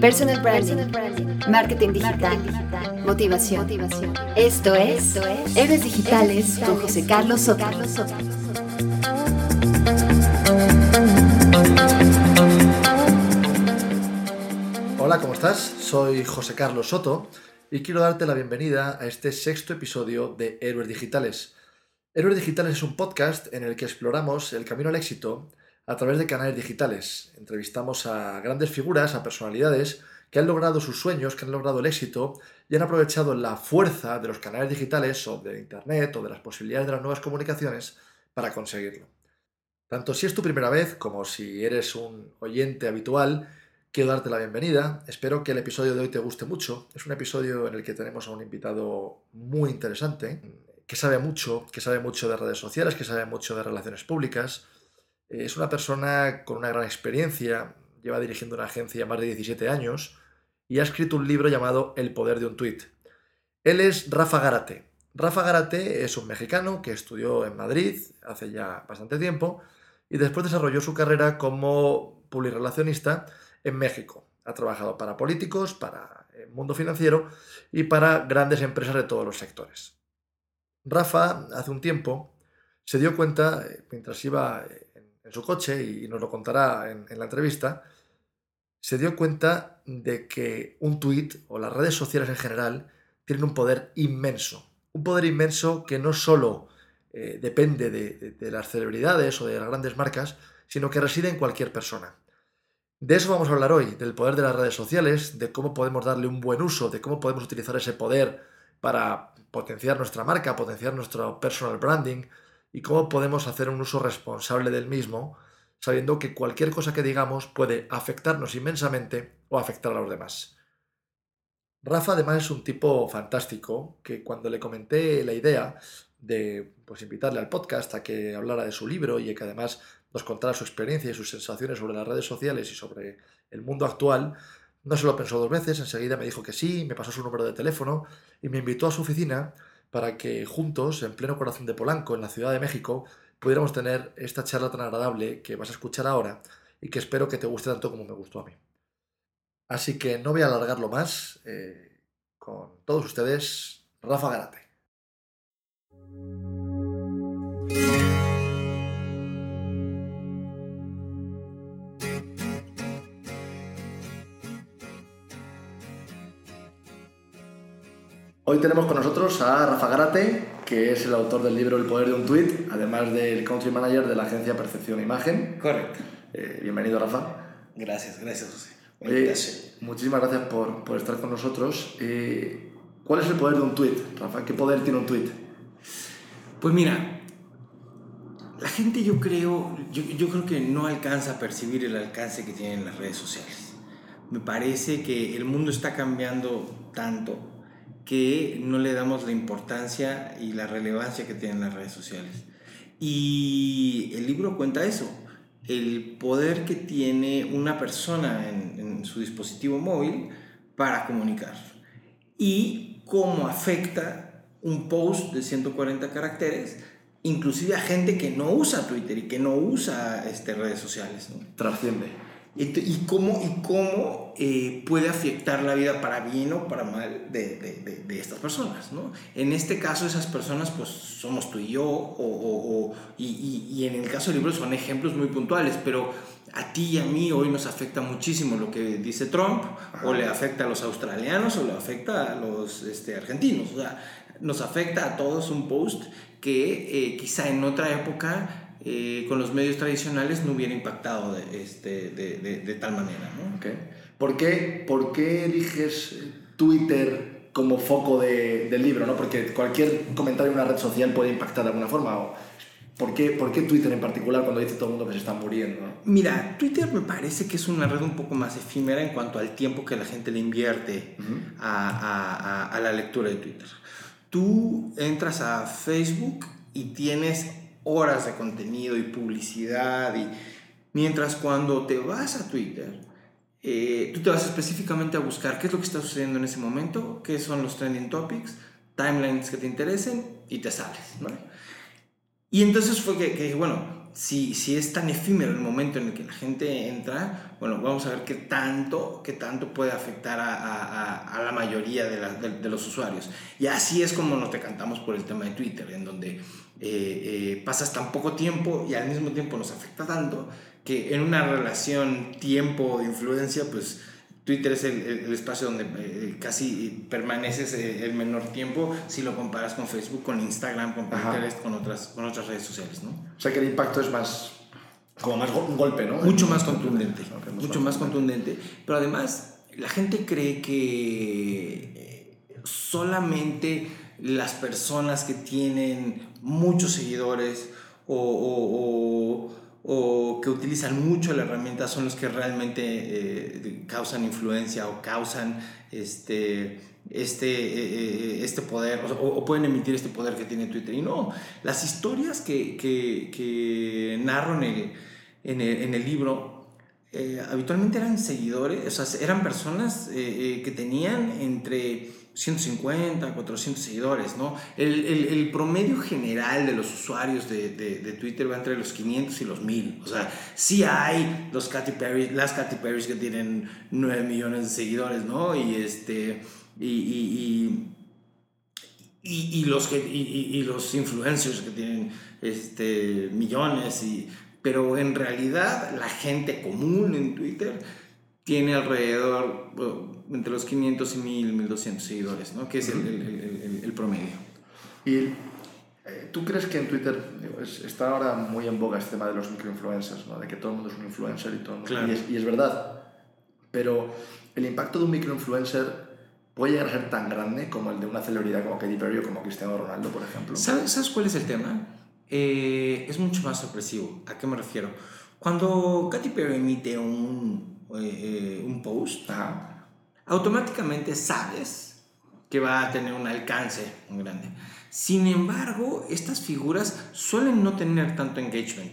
Personal branding, marketing digital, motivación. Esto es Héroes Digitales con José Carlos Soto. Hola, ¿cómo estás? Soy José Carlos Soto y quiero darte la bienvenida a este sexto episodio de Héroes Digitales. Héroes Digitales es un podcast en el que exploramos el camino al éxito a través de canales digitales. Entrevistamos a grandes figuras, a personalidades que han logrado sus sueños, que han logrado el éxito y han aprovechado la fuerza de los canales digitales o de Internet o de las posibilidades de las nuevas comunicaciones para conseguirlo. Tanto si es tu primera vez como si eres un oyente habitual, quiero darte la bienvenida. Espero que el episodio de hoy te guste mucho. Es un episodio en el que tenemos a un invitado muy interesante, que sabe mucho, que sabe mucho de redes sociales, que sabe mucho de relaciones públicas, es una persona con una gran experiencia, lleva dirigiendo una agencia más de 17 años y ha escrito un libro llamado El poder de un tuit. Él es Rafa Garate. Rafa Garate es un mexicano que estudió en Madrid hace ya bastante tiempo y después desarrolló su carrera como publirelacionista en México. Ha trabajado para políticos, para el mundo financiero y para grandes empresas de todos los sectores. Rafa, hace un tiempo, se dio cuenta, eh, mientras iba en su coche, y nos lo contará en, la entrevista, se dio cuenta de que un tuit o las redes sociales en general tienen un poder inmenso. Un poder inmenso que no solo eh, depende de, de, las celebridades o de las grandes marcas, sino que reside en cualquier persona. De eso vamos a hablar hoy, del poder de las redes sociales, de cómo podemos darle un buen uso, de cómo podemos utilizar ese poder para potenciar nuestra marca, potenciar nuestro personal branding, y cómo podemos hacer un uso responsable del mismo, sabiendo que cualquier cosa que digamos puede afectarnos inmensamente o afectar a los demás. Rafa además es un tipo fantástico que cuando le comenté la idea de pues, invitarle al podcast a que hablara de su libro y que además nos contara su experiencia y sus sensaciones sobre las redes sociales y sobre el mundo actual, no se lo pensó dos veces, enseguida me dijo que sí, me pasó su número de teléfono y me invitó a su oficina para que juntos, en pleno corazón de Polanco, en la Ciudad de México, pudiéramos tener esta charla tan agradable que vas a escuchar ahora y que espero que te guste tanto como me gustó a mí. Así que no voy a alargarlo más. Eh, con todos ustedes, Rafa Garate. Hoy tenemos con nosotros a Rafa Garate, que es el autor del libro El poder de un tweet, además del country manager de la agencia Percepción e Imagen. Correcto. Eh, bienvenido, Rafa. Gracias, gracias, José. Eh, muchísimas gracias por, por, estar con nosotros. Eh, ¿Cuál es el poder de un tweet, Rafa? ¿Qué poder tiene un tweet? Pues mira, la gente yo creo, yo, yo creo que no alcanza a percibir el alcance que tienen las redes sociales. Me parece que el mundo está cambiando tanto que no le damos la importancia y la relevancia que tienen las redes sociales. Y el libro cuenta eso, el poder que tiene una persona en, su dispositivo móvil para comunicar y cómo afecta un post de 140 caracteres inclusive a gente que no usa Twitter y que no usa este, redes sociales. ¿no? Trasciende y cómo, y cómo eh, puede afectar la vida para bien o para mal de, de, de, estas personas, ¿no? En este caso, esas personas, pues, somos tú y yo, o, o, y, y, y, en el caso del libro son ejemplos muy puntuales, pero a ti y a mí hoy nos afecta muchísimo lo que dice Trump, o le afecta a los australianos, o le afecta a los este, argentinos, o sea, nos afecta a todos un post que eh, quizá en otra época eh, con los medios tradicionales no hubiera impactado de, este, de, de, de tal manera. ¿no? Okay. ¿Por, qué, ¿Por qué eliges Twitter como foco del libro? ¿no? Porque cualquier comentario en una red social puede impactar de alguna forma. ¿o? ¿Por qué, ¿Por qué Twitter en particular cuando dice todo el mundo que se están muriendo? Mira, Twitter me parece que es una red un poco más efímera en cuanto al tiempo que la gente le invierte uh -huh. a, a, a, a la lectura de Twitter. Tú entras a Facebook y tienes horas de contenido y publicidad. Y, mientras cuando te vas a Twitter, eh, tú te vas específicamente a buscar qué es lo que está sucediendo en ese momento, qué son los trending topics, timelines que te interesen y te sales. ¿no? Y entonces fue que, que bueno, si, si es tan efímero el momento en el que la gente entra, bueno, vamos a ver qué tanto, qué tanto puede afectar a, a, a la mayoría de, la, de, de, los usuarios. Y así es como nos decantamos por el tema de Twitter, en donde eh, eh, pasas tan poco tiempo y al mismo tiempo nos afecta tanto que en una relación tiempo-influencia, pues Twitter es el, el, espacio donde eh, casi permaneces eh, el menor tiempo si lo comparas con Facebook, con Instagram, con Pinterest, con otras, con otras redes sociales, ¿no? O sea que el impacto es más, como más un golpe, ¿no? Mucho más contundente, okay, mucho más contundente. Pero además, la gente cree que solamente las personas que tienen muchos seguidores o, o, que utilizan mucho la herramienta son los que realmente eh, causan influencia o causan este, este, eh, este poder o, pueden emitir este poder que tiene Twitter. Y no, las historias que, que, que narro en el, en el, libro eh, habitualmente eran seguidores, o sea, eran personas que tenían entre 150, 400 seguidores, ¿no? El, promedio general de los usuarios de, Twitter va entre los 500 y los 1000. O sea, sí hay los Katy Perry, las Katy Perry que tienen 9 millones de seguidores, ¿no? Y, este, y, y, y, los, que, y, los influencers que tienen este, millones, y, pero en realidad la gente común en Twitter tiene alrededor entre los 500 y 1000, 1200 seguidores, ¿no? que es el, el, el, el promedio. ¿Y eh, tú crees que en Twitter es, está ahora muy en boga este tema de los microinfluencers, ¿no? de que todo el mundo es un influencer y todo el mundo, claro. y, es, y es verdad, pero el impacto de un microinfluencer puede llegar a ser tan grande como el de una celebridad como Katy Perry o como Cristiano Ronaldo, por ejemplo. ¿Sabes, ¿sabes cuál es el tema? Eh, es mucho más sorpresivo. ¿A qué me refiero? Cuando Katy Perry emite un eh, un post, Ajá. Automáticamente sabes que va a tener un alcance muy grande. Sin embargo, estas figuras suelen no tener tanto engagement.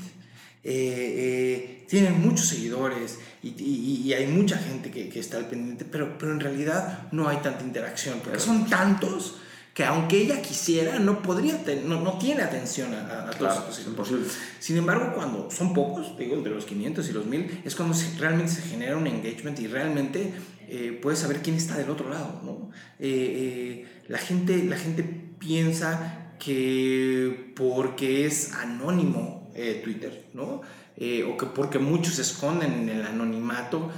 Eh, eh, tienen muchos seguidores y, y, y, hay mucha gente que, que está al pendiente, pero, pero en realidad no hay tanta interacción, porque son tantos que aunque ella quisiera, no podría, no, no tiene atención a, a claro, todos imposible. Sin embargo, cuando son pocos, digo, entre los 500 y los 1000, es cuando se, realmente se genera un engagement y realmente eh, puedes saber quién está del otro lado, ¿no? Eh, eh, la, gente, la gente piensa que porque es anónimo Twitter, ¿no? o que porque muchos se esconden en el anonimato,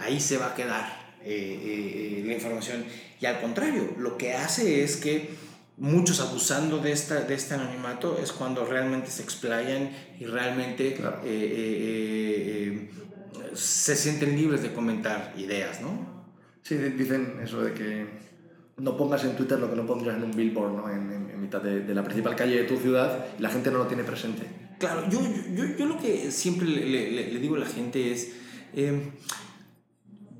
ahí se va a quedar la información. Y al contrario, lo que hace es que muchos abusando de, esta, de este anonimato es cuando realmente se explayan y realmente Claro. eh, eh, eh, se sienten libres de comentar ideas, ¿no? Sí, di- dicen eso de que no pongas en Twitter lo que no pondrías en un billboard, ¿no? En, en- en mitad de, de la principal calle de tu ciudad y la gente no lo tiene presente. Claro, yo, yo, yo lo que siempre le, le- le digo a la gente es, eh,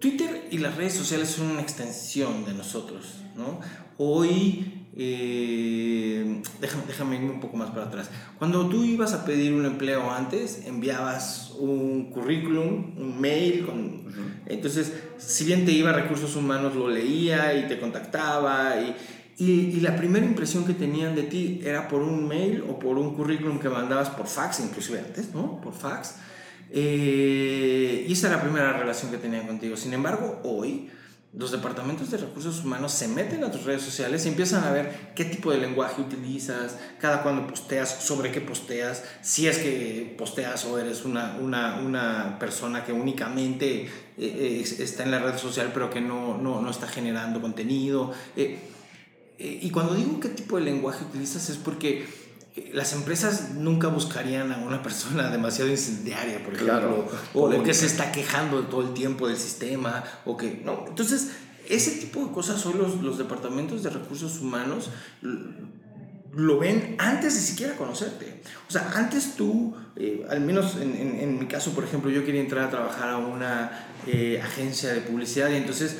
Twitter y las redes sociales son una extensión de nosotros, ¿no? Hoy, eh, déjame, déjame irme un poco más para atrás. Cuando tú ibas a pedir un empleo antes, enviabas un currículum, un mail, con, entonces, si bien te iba a recursos humanos, lo leía y te contactaba y... Y, y, la primera impresión que tenían de ti era por un mail o por un currículum que mandabas por fax, inclusive antes, ¿no? Por fax. Eh, y esa era la primera relación que tenían contigo. Sin embargo, hoy los departamentos de recursos humanos se meten a tus redes sociales y empiezan a ver qué tipo de lenguaje utilizas, cada cuando posteas, sobre qué posteas, si es que posteas o eres una, una, una persona que únicamente eh, está en la red social pero que no, no, no está generando contenido. Eh, y cuando digo qué tipo de lenguaje utilizas es porque las empresas nunca buscarían a una persona demasiado incendiaria, por ejemplo, Claro. o, o, que se está quejando todo el tiempo del sistema, o que no. Entonces, ese tipo de cosas hoy los, los departamentos de recursos humanos lo ven antes de siquiera conocerte. O sea, antes tú, eh, al menos en, en, en, mi caso, por ejemplo, yo quería entrar a trabajar a una eh, agencia de publicidad y entonces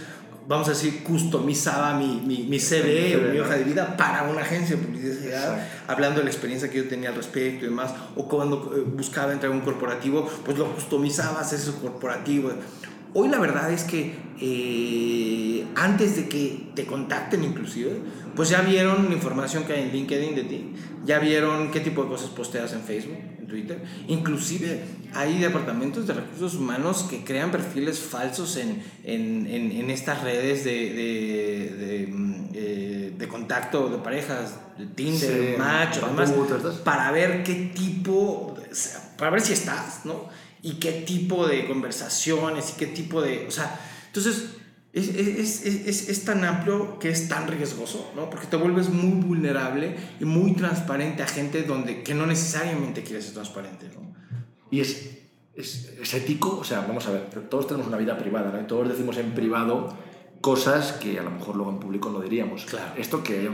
vamos a decir, customizaba mi, mi, mi CV o mi hoja de vida para una agencia de publicidad, Exacto. hablando de la experiencia que yo tenía al respecto y demás, o cuando eh, buscaba entrar a un corporativo, pues lo customizabas ese corporativo. Hoy la verdad es que eh, antes de que te contacten inclusive, pues ya vieron la información que hay en LinkedIn de ti, ya vieron qué tipo de cosas posteas en Facebook, en Twitter, inclusive hay departamentos de recursos humanos que crean perfiles falsos en, en, en, estas redes de, de, de, mm, eh, de, contacto de parejas, de Tinder, Match, demás, para ver qué tipo, para ver si estás, ¿no? Y qué tipo de conversaciones y qué tipo de, o sea, entonces es, es, es, es, tan amplio que es tan riesgoso, ¿no? Porque te vuelves muy vulnerable y muy transparente a gente donde, que no necesariamente quieres ser transparente, ¿no? Y es, es, ético, o sea, vamos a ver, todos tenemos una vida privada, ¿no? Y todos decimos en privado cosas que a lo mejor luego en público no diríamos. Claro. Esto que haya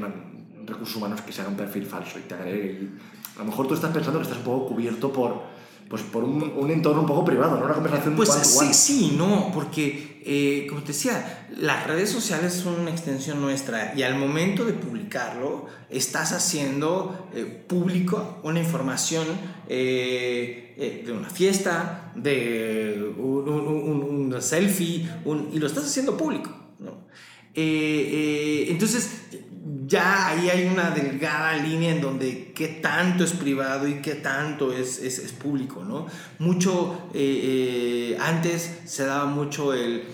recursos humanos que se haga un perfil falso y te agregue. a lo mejor tú estás pensando que estás un poco cubierto por pues por un, un, entorno un poco privado, ¿no? Una conversación Pues sí, sí, no, porque, eh, como te decía, las redes sociales son una extensión nuestra y al momento de publicarlo estás haciendo eh, público una información eh, de una fiesta, de un, un, un selfie, y lo estás haciendo público, ¿no? entonces, ya ahí hay una delgada línea en donde qué tanto es privado y qué tanto es, es, es público, ¿no? Mucho, eh, eh, antes se daba mucho el,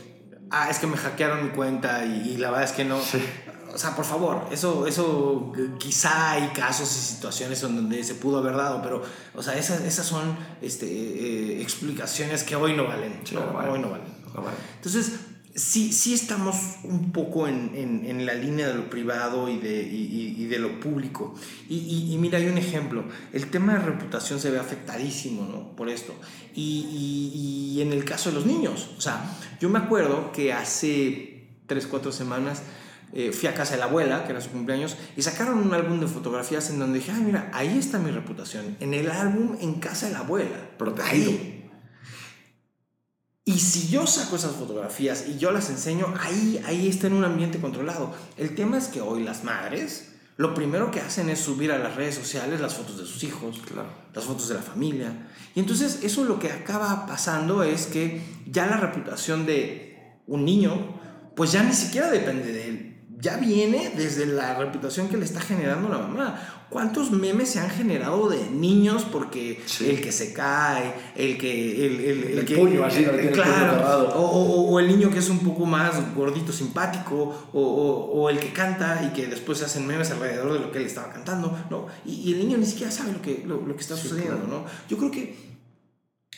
ah, es que me hackearon mi cuenta y, la verdad es que no. O sea, por favor, eso, eso quizá hay casos y situaciones donde se pudo haber dado, pero, o sea, esas, esas son este, eh, explicaciones que hoy no valen. Hoy no valen. No valen. Entonces, sí, sí estamos un poco en, en, la línea de lo privado y de, y, de lo público. Y, mira, hay un ejemplo. El tema de reputación se ve afectadísimo ¿no? por esto. Y, en el caso de los niños. O sea, yo me acuerdo que hace 3, 4 semanas eh, fui a casa de la abuela, que era su cumpleaños, y sacaron un álbum de fotografías en donde dije, ay, mira, ahí está mi reputación. En el álbum en casa de la abuela. Protegido. Y si yo saco esas fotografías y yo las enseño, ahí, ahí está en un ambiente controlado. El tema es que hoy las madres lo primero que hacen es subir a las redes sociales las fotos de sus hijos, claro. las fotos de la familia. Y entonces eso lo que acaba pasando es que ya la reputación de un niño, pues ya ni siquiera depende de él. Ya viene desde la reputación que le está generando la mamá. ¿Cuántos memes se han generado de niños porque el que se cae, el que... El, el, el, puño así, el, claro, o, o, o, el niño que es un poco más gordito, simpático, o, o, el que canta y que después se hacen memes alrededor de lo que él estaba cantando, ¿no? Y, y el niño ni siquiera sabe lo que, lo, lo que está sucediendo, ¿no? Yo creo que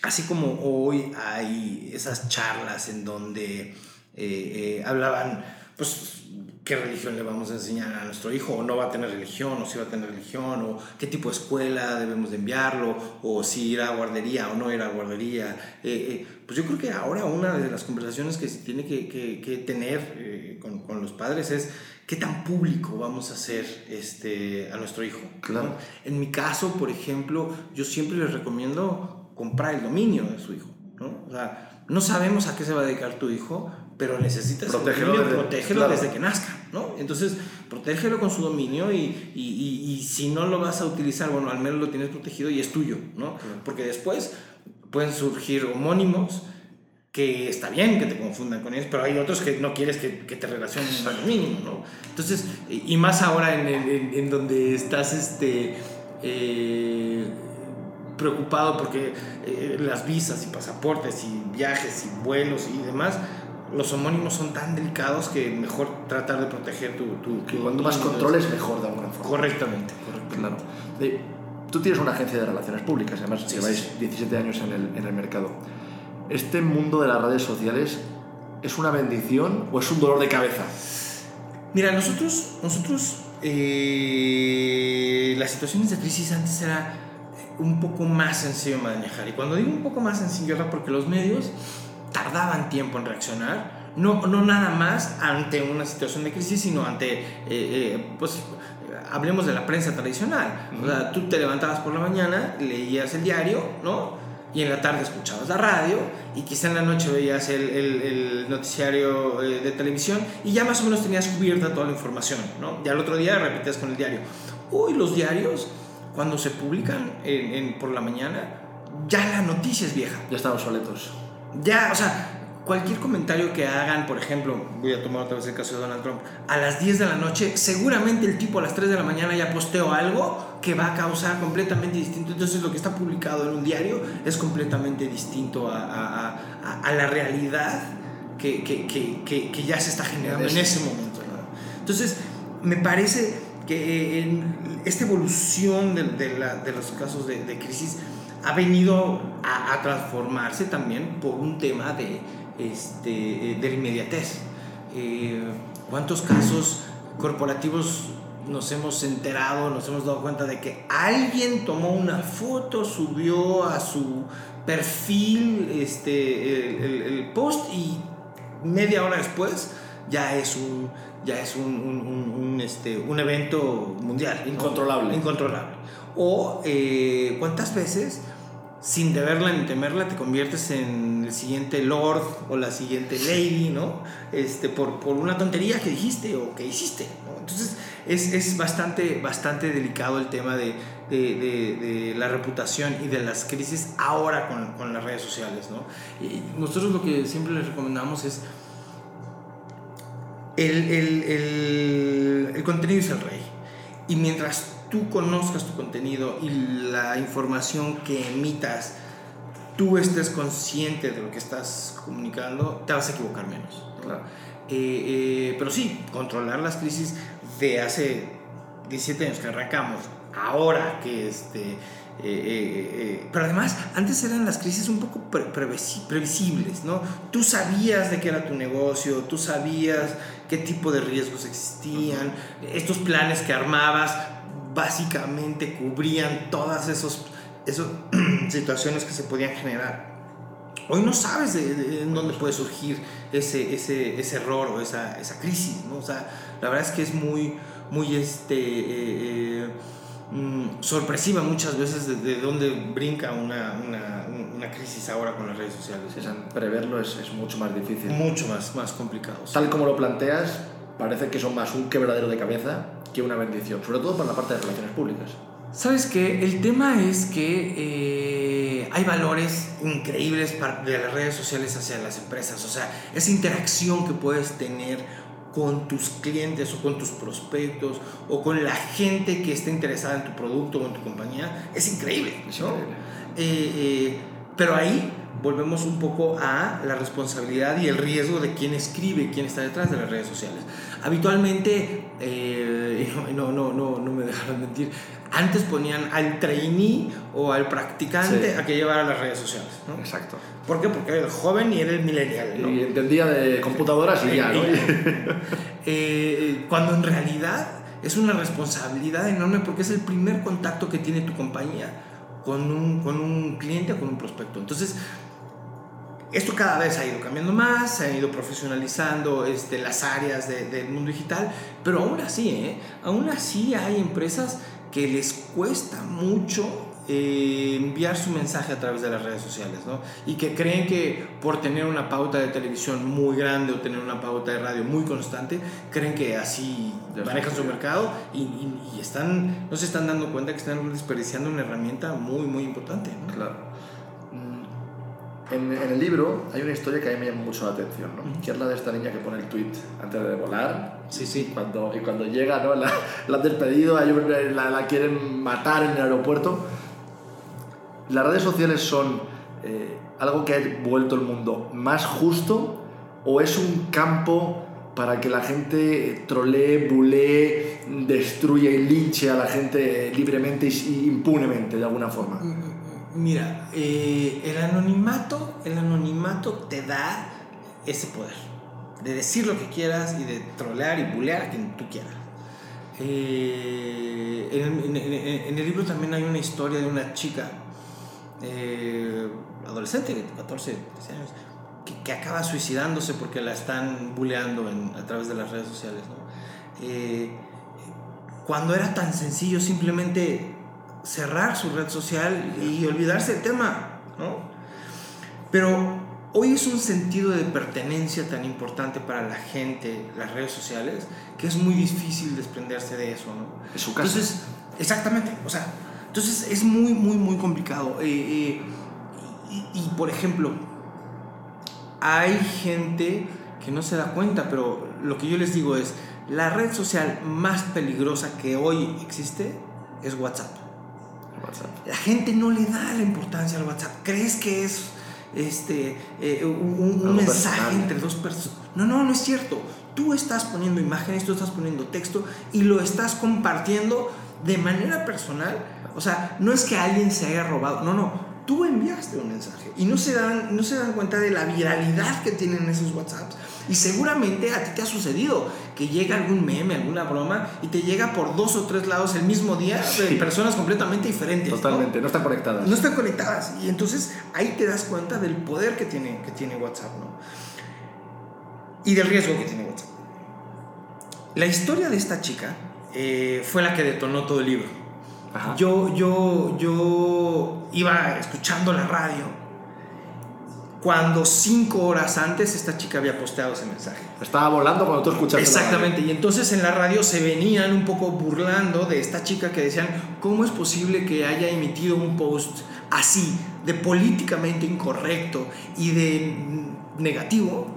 así como hoy hay esas charlas en donde eh, eh, hablaban, pues qué religión le vamos a enseñar a nuestro hijo, o no va a tener religión, o si va a tener religión, o qué tipo de escuela debemos de enviarlo, o si ir a guardería o no ir a guardería. Eh, eh, pues yo creo que ahora una de las conversaciones que se tiene que, que, tener eh, con, con, los padres es qué tan público vamos a hacer este, a nuestro hijo. Claro. En mi caso, por ejemplo, yo siempre les recomiendo comprar el dominio de su hijo. ¿No? O sea, no sabemos a qué se va a dedicar tu hijo, pero necesitas protegerlo, desde, protegerlo desde que nazca, ¿no? Entonces, protégelo con su dominio y, y, y, si no lo vas a utilizar, bueno, al menos lo tienes protegido y es tuyo, ¿no? Porque después pueden surgir homónimos que está bien que te confundan con ellos, pero hay otros que no quieres que, que te relacionen al mínimo, ¿no? Entonces, y más ahora en, en, en donde estás, este... Eh, preocupado porque eh, las visas y pasaportes y viajes y vuelos y demás, los homónimos son tan delicados que mejor tratar de proteger tu... tu, que cuanto más controles, mejor de alguna forma. Correctamente. Claro. tú tienes una agencia de relaciones públicas, además sí, lleváis sí. 17 años en el, en el mercado. ¿Este mundo de las redes sociales es una bendición o es un dolor de cabeza? Mira, nosotros, nosotros eh, las situaciones de crisis antes era un poco más sencillo manejar. Y cuando digo un poco más sencillo era porque los medios tardaban tiempo en reaccionar, no, no nada más ante una situación de crisis, sino ante, eh, eh, pues, hablemos de la prensa tradicional. O sea, tú te levantabas por la mañana, leías el diario, ¿no? Y en la tarde escuchabas la radio y quizá en la noche veías el, el, el noticiario eh, de televisión y ya más o menos tenías cubierta toda la información, ¿no? Y al otro día repetías con el diario. Hoy los diarios, cuando se publican en, en, por la mañana, ya la noticia es vieja. Ya están obsoletos ya, o sea, cualquier comentario que hagan, por ejemplo, voy a tomar otra vez el caso de Donald Trump, a las 10 de la noche, seguramente el tipo a las 3 de la mañana ya posteó algo que va a causar completamente distinto. Entonces lo que está publicado en un diario es completamente distinto a, a, a, a la realidad que, que, que, que, ya se está generando en ese momento. ¿no? Entonces, me parece que en esta evolución de, de, la, de los casos de, de, crisis ha venido a, a transformarse también por un tema de este, de la inmediatez. Eh, ¿Cuántos casos corporativos nos hemos enterado, nos hemos dado cuenta de que alguien tomó una foto, subió a su perfil este, el, el, el post y media hora después ya es un, ya es un, un, un este, un evento mundial. Incontrolable. Incontrolable. O eh, cuántas veces sin deberla ni temerla, te conviertes en el siguiente lord o la siguiente lady, ¿no? Este, por, por una tontería que dijiste o que hiciste, ¿no? Entonces, es, es bastante, bastante delicado el tema de, de, de, de, la reputación y de las crisis ahora con, con las redes sociales, ¿no? Y nosotros lo que siempre les recomendamos es el, el, el, el contenido es el rey. Y mientras tú conozcas tu contenido y la información que emitas, tú estés consciente de lo que estás comunicando, te vas a equivocar menos. Claro. Eh, eh, pero sí, controlar las crisis de hace 17 años que arrancamos, ahora que este... Eh, pero además, antes eran las crisis un poco pre previsibles, ¿no? Tú sabías de qué era tu negocio, tú sabías qué tipo de riesgos existían, estos planes que armabas, básicamente cubrían todas esas situaciones que se podían generar. Hoy no sabes de, de dónde puede surgir ese, ese, ese error o esa, esa, crisis, ¿no? O sea, la verdad es que es muy, muy este, eh, eh, mm, sorpresiva muchas veces de, de dónde brinca una, una, una, crisis ahora con las redes sociales. Sí, preverlo es, es, mucho más difícil. Mucho más, más complicado. Tal sí. como lo planteas, parece que son más un quebradero de cabeza que una bendición, sobre todo para la parte de relaciones públicas. Sabes que el tema es que eh, hay valores increíbles de las redes sociales hacia las empresas, o sea, esa interacción que puedes tener con tus clientes o con tus prospectos o con la gente que está interesada en tu producto o en tu compañía es increíble, Es ¿no? increíble. Eh, eh, pero ahí volvemos un poco a la responsabilidad y el riesgo de quién escribe, quién está detrás de las redes sociales. Habitualmente, eh, no, no, no, no me dejaron mentir, antes ponían al trainee o al practicante sí. a que llevara las redes sociales. ¿no? Exacto. ¿Por qué? Porque era el joven y era el millennial. ¿no? Y entendía de computadoras y ya, ¿no? eh, cuando en realidad es una responsabilidad enorme porque es el primer contacto que tiene tu compañía con un, con un cliente o con un prospecto. Entonces, esto cada vez ha ido cambiando más, se han ido profesionalizando este, las áreas de, del mundo digital, pero aún así, ¿eh? aún así hay empresas que les cuesta mucho eh, enviar su mensaje a través de las redes sociales, ¿no? Y que creen que por tener una pauta de televisión muy grande o tener una pauta de radio muy constante, creen que así manejan su mercado y, y, y, están, no se están dando cuenta que están desperdiciando una herramienta muy, muy importante, ¿no? Claro. En, en, el libro hay una historia que a mí me llama mucho la atención, ¿no? que es la de esta niña que pone el tweet antes de volar. Sí, sí. Cuando, y cuando llega, ¿no? la, la han despedido, hay un, la, la, quieren matar en el aeropuerto. ¿Las redes sociales son eh, algo que ha vuelto el mundo más justo o es un campo para que la gente trolee, bulee, destruya y linche a la gente libremente y impunemente de alguna forma? Mira, eh, el anonimato, el anonimato te da ese poder de decir lo que quieras y de trolear y bulear a quien tú quieras. Eh, en, el libro también hay una historia de una chica eh, adolescente de 14, 13 años que, que, acaba suicidándose porque la están buleando en, a través de las redes sociales. ¿no? Eh, cuando era tan sencillo simplemente cerrar su red social y olvidarse del tema, ¿no? Pero hoy es un sentido de pertenencia tan importante para la gente, las redes sociales, que es muy difícil desprenderse de eso, ¿no? Es su. Entonces, exactamente, o sea, entonces es muy, muy, muy complicado. Eh, eh, y, y, por ejemplo, hay gente que no se da cuenta, pero lo que yo les digo es, la red social más peligrosa que hoy existe es WhatsApp. WhatsApp. La gente no le da la importancia al WhatsApp. ¿Crees que es este, eh, un, mensaje personal. entre dos personas? No, no, no es cierto. Tú estás poniendo imágenes, tú estás poniendo texto y lo estás compartiendo de manera personal. O sea, no es que alguien se haya robado, no, no. Tú enviaste un mensaje y no se dan, no se dan cuenta de la viralidad que tienen esos WhatsApps. Y seguramente a ti te ha sucedido que llega algún meme, alguna broma y te llega por dos o tres lados el mismo día de Sí. personas completamente diferentes. ¿no? Totalmente, no están conectadas. no están conectadas. Y entonces ahí te das cuenta del poder que tiene, que tiene WhatsApp, ¿no? Y del riesgo que tiene WhatsApp. La historia de esta chica eh, fue la que detonó todo el libro. Ajá. Yo, yo, yo iba escuchando la radio cuando cinco horas antes esta chica había posteado ese mensaje. Estaba volando cuando tú escuchaste. Exactamente, y entonces en la radio se venían un poco burlando de esta chica que decían, ¿cómo es posible que haya emitido un post así, de políticamente incorrecto y de negativo?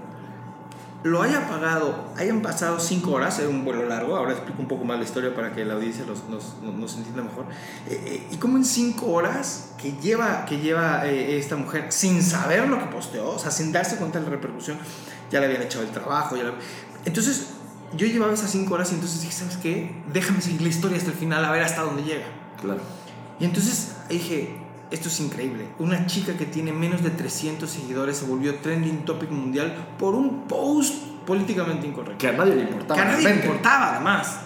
Lo haya pagado, hayan pasado cinco horas, era un vuelo largo, ahora explico un poco más la historia para que la audiencia los- nos, nos- entienda mejor. Eh, eh, y como en cinco horas que lleva, que lleva eh, esta mujer sin saber lo que posteó, o sea, sin darse cuenta de la repercusión, ya le habían echado el trabajo. Ya la- Entonces, yo llevaba esas cinco horas y entonces dije, ¿sabes qué? Déjame seguir la historia hasta el final, a ver hasta dónde llega. Claro. Y entonces dije, esto es increíble. Una chica que tiene menos de 300 seguidores se volvió trending topic mundial por un post políticamente incorrecto. Que a nadie le importaba. Que a nadie le importaba, además.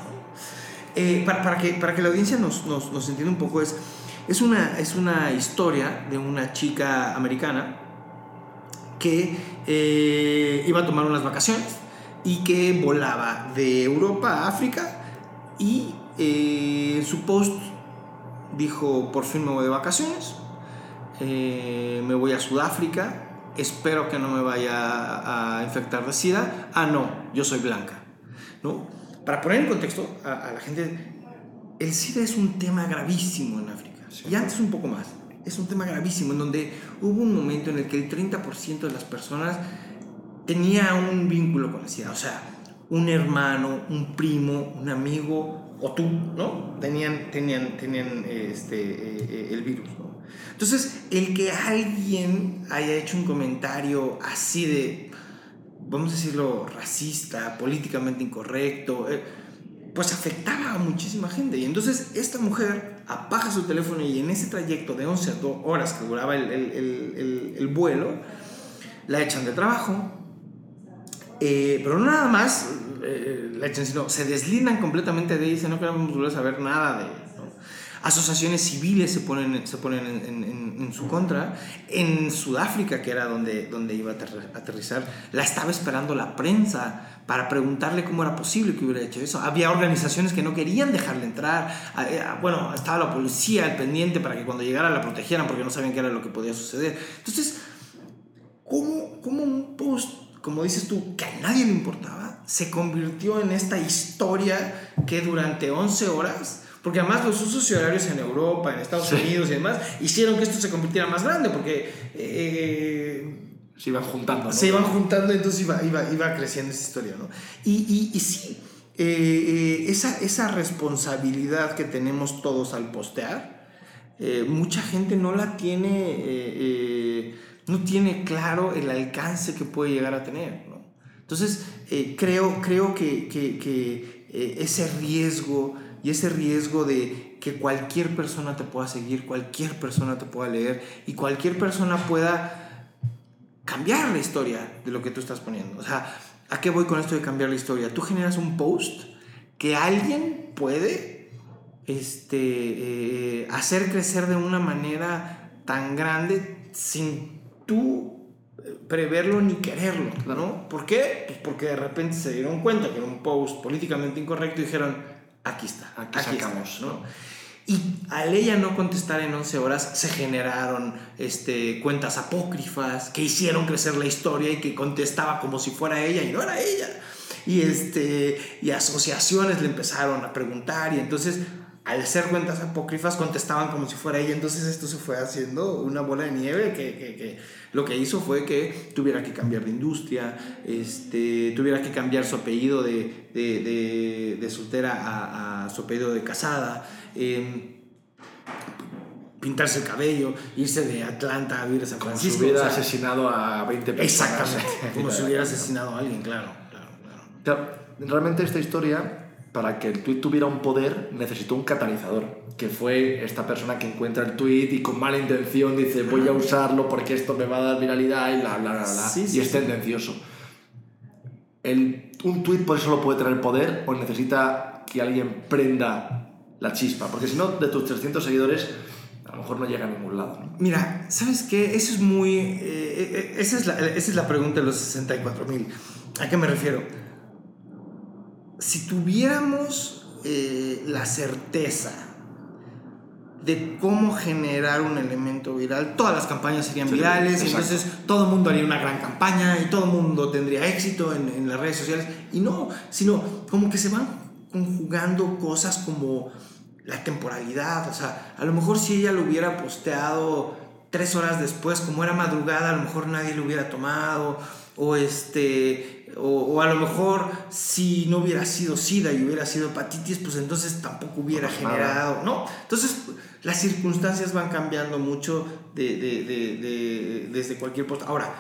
Eh, para, para que, para que la audiencia nos, nos, nos entienda un poco, es, es, una, es una historia de una chica americana que eh, iba a tomar unas vacaciones y que volaba de Europa a África y eh, su post dijo, por fin me voy de vacaciones, eh, me voy a Sudáfrica, espero que no me vaya a infectar de SIDA. Ah, no, yo soy blanca. ¿no? Para poner en contexto a, a la gente, el SIDA es un tema gravísimo en África. Sí. Y antes un poco más. Es un tema gravísimo en donde hubo un momento en el que el 30% de las personas tenía un vínculo con el SIDA. O sea, un hermano, un primo, un amigo o tú, ¿no? Tenían, tenían, tenían este, eh, eh, el virus, ¿no? Entonces, el que alguien haya hecho un comentario así de, vamos a decirlo, racista, políticamente incorrecto, eh, pues afectaba a muchísima gente. Y entonces esta mujer apaga su teléfono y en ese trayecto de 11 a 2 horas que duraba el, el- el- el- el vuelo, la echan de trabajo. Eh, pero no nada más eh, la echan, sino se deslindan completamente de ella no queremos volver a saber nada de. ¿no? Asociaciones civiles se ponen, se ponen en, en- en- su contra. En Sudáfrica, que era donde, donde iba a aterri- aterrizar, la estaba esperando la prensa para preguntarle cómo era posible que hubiera hecho eso. Había organizaciones que no querían dejarle entrar. Ah, eh, ah, Bueno, estaba la policía al pendiente para que cuando llegara la protegieran porque no sabían qué era lo que podía suceder. Entonces, ¿cómo, cómo un post, como dices tú, que a nadie le importaba, se convirtió en esta historia que durante 11 horas, porque además los usos y horarios en Europa, en Estados Sí. Unidos y demás, hicieron que esto se convirtiera más grande, porque eh, Se iban juntando. ¿no? se iban juntando, entonces iba, iba, iba creciendo esa historia, ¿no? Y, y, y sí, eh, eh, esa, esa responsabilidad que tenemos todos al postear, eh, mucha gente no la tiene, no tiene claro el alcance que puede llegar a tener, ¿no? Entonces, eh, creo, creo que, que, eh, ese riesgo y ese riesgo de que cualquier persona te pueda seguir, cualquier persona te pueda leer y cualquier persona pueda cambiar la historia de lo que tú estás poniendo. O sea, ¿a qué voy con esto de cambiar la historia? Tú generas un post que alguien puede este, eh, hacer crecer de una manera tan grande sin tú eh, preverlo ni quererlo, ¿no? ¿Por qué? Pues porque de repente se dieron cuenta que era un post políticamente incorrecto y dijeron, aquí está, Aquí está", sacamos, ¿no? Y al ella no contestar en 11 horas, se generaron este, cuentas apócrifas que hicieron crecer la historia y que contestaba como si fuera ella y no era ella. Y, este, y asociaciones le empezaron a preguntar y entonces al hacer cuentas apócrifas contestaban como si fuera ella, entonces esto se fue haciendo una bola de nieve que, que, que lo que hizo fue que tuviera que cambiar de industria, este, tuviera que cambiar su apellido de, de, de, de soltera a, a, su apellido de casada. Eh, pintarse el cabello, irse de Atlanta a vivir a San Francisco. Como si hubiera o sea, asesinado a 20 personas. Exactamente. Como si hubiera asesinado a alguien, claro, claro, claro. Realmente esta historia para que el tweet tuviera un poder, necesitó un catalizador, que fue esta persona que encuentra el tweet y con mala intención dice voy a usarlo porque esto me va a dar viralidad y bla, bla, bla, bla, sí, sí, y es sí. tendencioso. El, ¿Un tweet por eso lo puede tener poder o necesita que alguien prenda la chispa? Porque si no, de tus 300 seguidores, a lo mejor no llega a ningún lado. ¿no? Mira, ¿sabes qué? Eso es muy... Eh, esa, es la, esa es la pregunta de los 64 mil. ¿A qué me refiero? Si tuviéramos eh, la certeza de cómo generar un elemento viral, todas las campañas serían sí, virales, exacto. entonces todo el mundo haría una gran campaña y todo el mundo tendría éxito en, en, las redes sociales. Y no, sino como que se van conjugando cosas como la temporalidad, o sea, a lo mejor si ella lo hubiera posteado tres horas después, como era madrugada, a lo mejor nadie lo hubiera tomado, o este o, o, a lo mejor si no hubiera sido SIDA y hubiera sido hepatitis, pues entonces tampoco hubiera no, generado, nada. ¿no? Entonces las circunstancias van cambiando mucho de, de, de, de desde cualquier post. Ahora,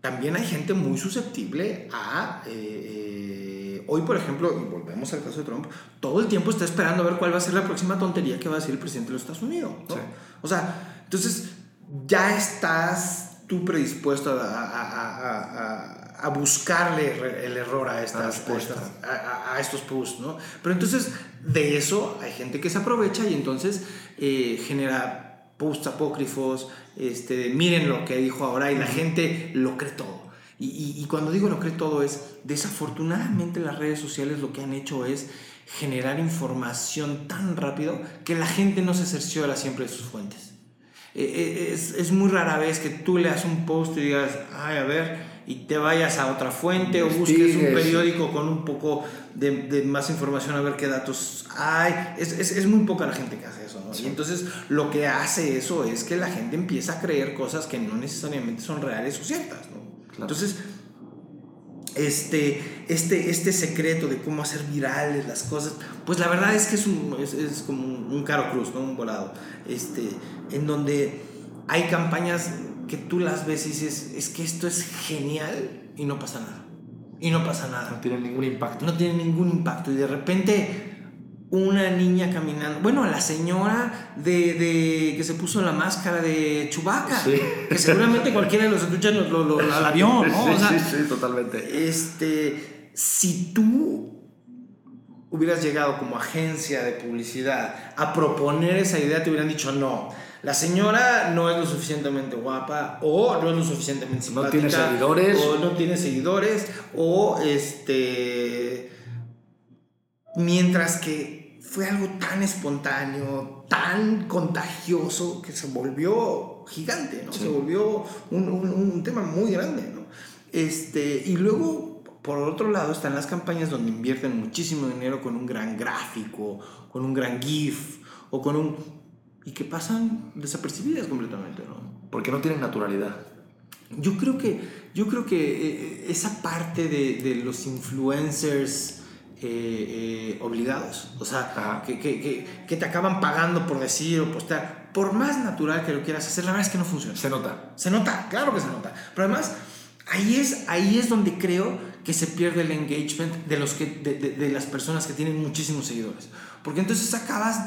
también hay gente muy susceptible a... Eh, hoy, por ejemplo, y volvemos al caso de Trump, todo el tiempo está esperando a ver cuál va a ser la próxima tontería que va a decir el presidente de los Estados Unidos. ¿no? Sí. O sea, entonces ya estás tú predispuesto a, a, a, a buscarle el error a, estas, a, a, estos posts, ¿no? Pero entonces de eso hay gente que se aprovecha y entonces eh, genera posts apócrifos, este, miren lo que dijo ahora y la gente lo cree todo. Y, y, y, cuando digo lo cree todo es, desafortunadamente las redes sociales lo que han hecho es generar información tan rápido que la gente no se cerciora siempre de sus fuentes. Eh, es, es muy rara vez que tú leas un post y digas, ay, a ver, y te vayas a otra fuente o busques un periódico con un poco de, de, más información a ver qué datos hay. Es, es, es muy poca la gente que hace eso, ¿no? Sí. Y entonces lo que hace eso es que la gente empieza a creer cosas que no necesariamente son reales o ciertas, ¿no? Claro. Entonces, este, este, este secreto de cómo hacer virales las cosas, pues la verdad es que es, un, es, es como un caro cruz, ¿no? Un volado, este, en donde hay campañas que tú las ves y dices, es que esto es genial y no pasa nada. Y no pasa nada. No tiene ningún impacto. No tiene ningún impacto. Y de repente una niña caminando, bueno, la señora de, de que se puso la máscara de Chubaca, sí. que seguramente cualquiera de los escuchas lo, lo, lo, la vio, ¿no? Sí, o sea, sí, sí, totalmente. Este, si tú hubieras llegado como agencia de publicidad a proponer esa idea, te hubieran dicho no la señora no es lo suficientemente guapa o no es lo suficientemente simpática. No tiene seguidores. O no tiene seguidores. O este... Mientras que fue algo tan espontáneo, tan contagioso, que se volvió gigante, ¿no? Sí. Se volvió un, un, un, tema muy grande, ¿no? Este, y luego, por otro lado, están las campañas donde invierten muchísimo dinero con un gran gráfico, con un gran GIF o con un y que pasan desapercibidas completamente, ¿no? Porque no tienen naturalidad. Yo creo que, yo creo que eh, esa parte de, de los influencers eh, eh, obligados, o sea, que, que, que, que, te acaban pagando por decir o postear, por más natural que lo quieras hacer, la verdad es que no funciona. Se nota. Se nota, claro que se nota. Pero además, ahí es, ahí es donde creo que se pierde el engagement de, los que, de, de, de las personas que tienen muchísimos seguidores. Porque entonces acabas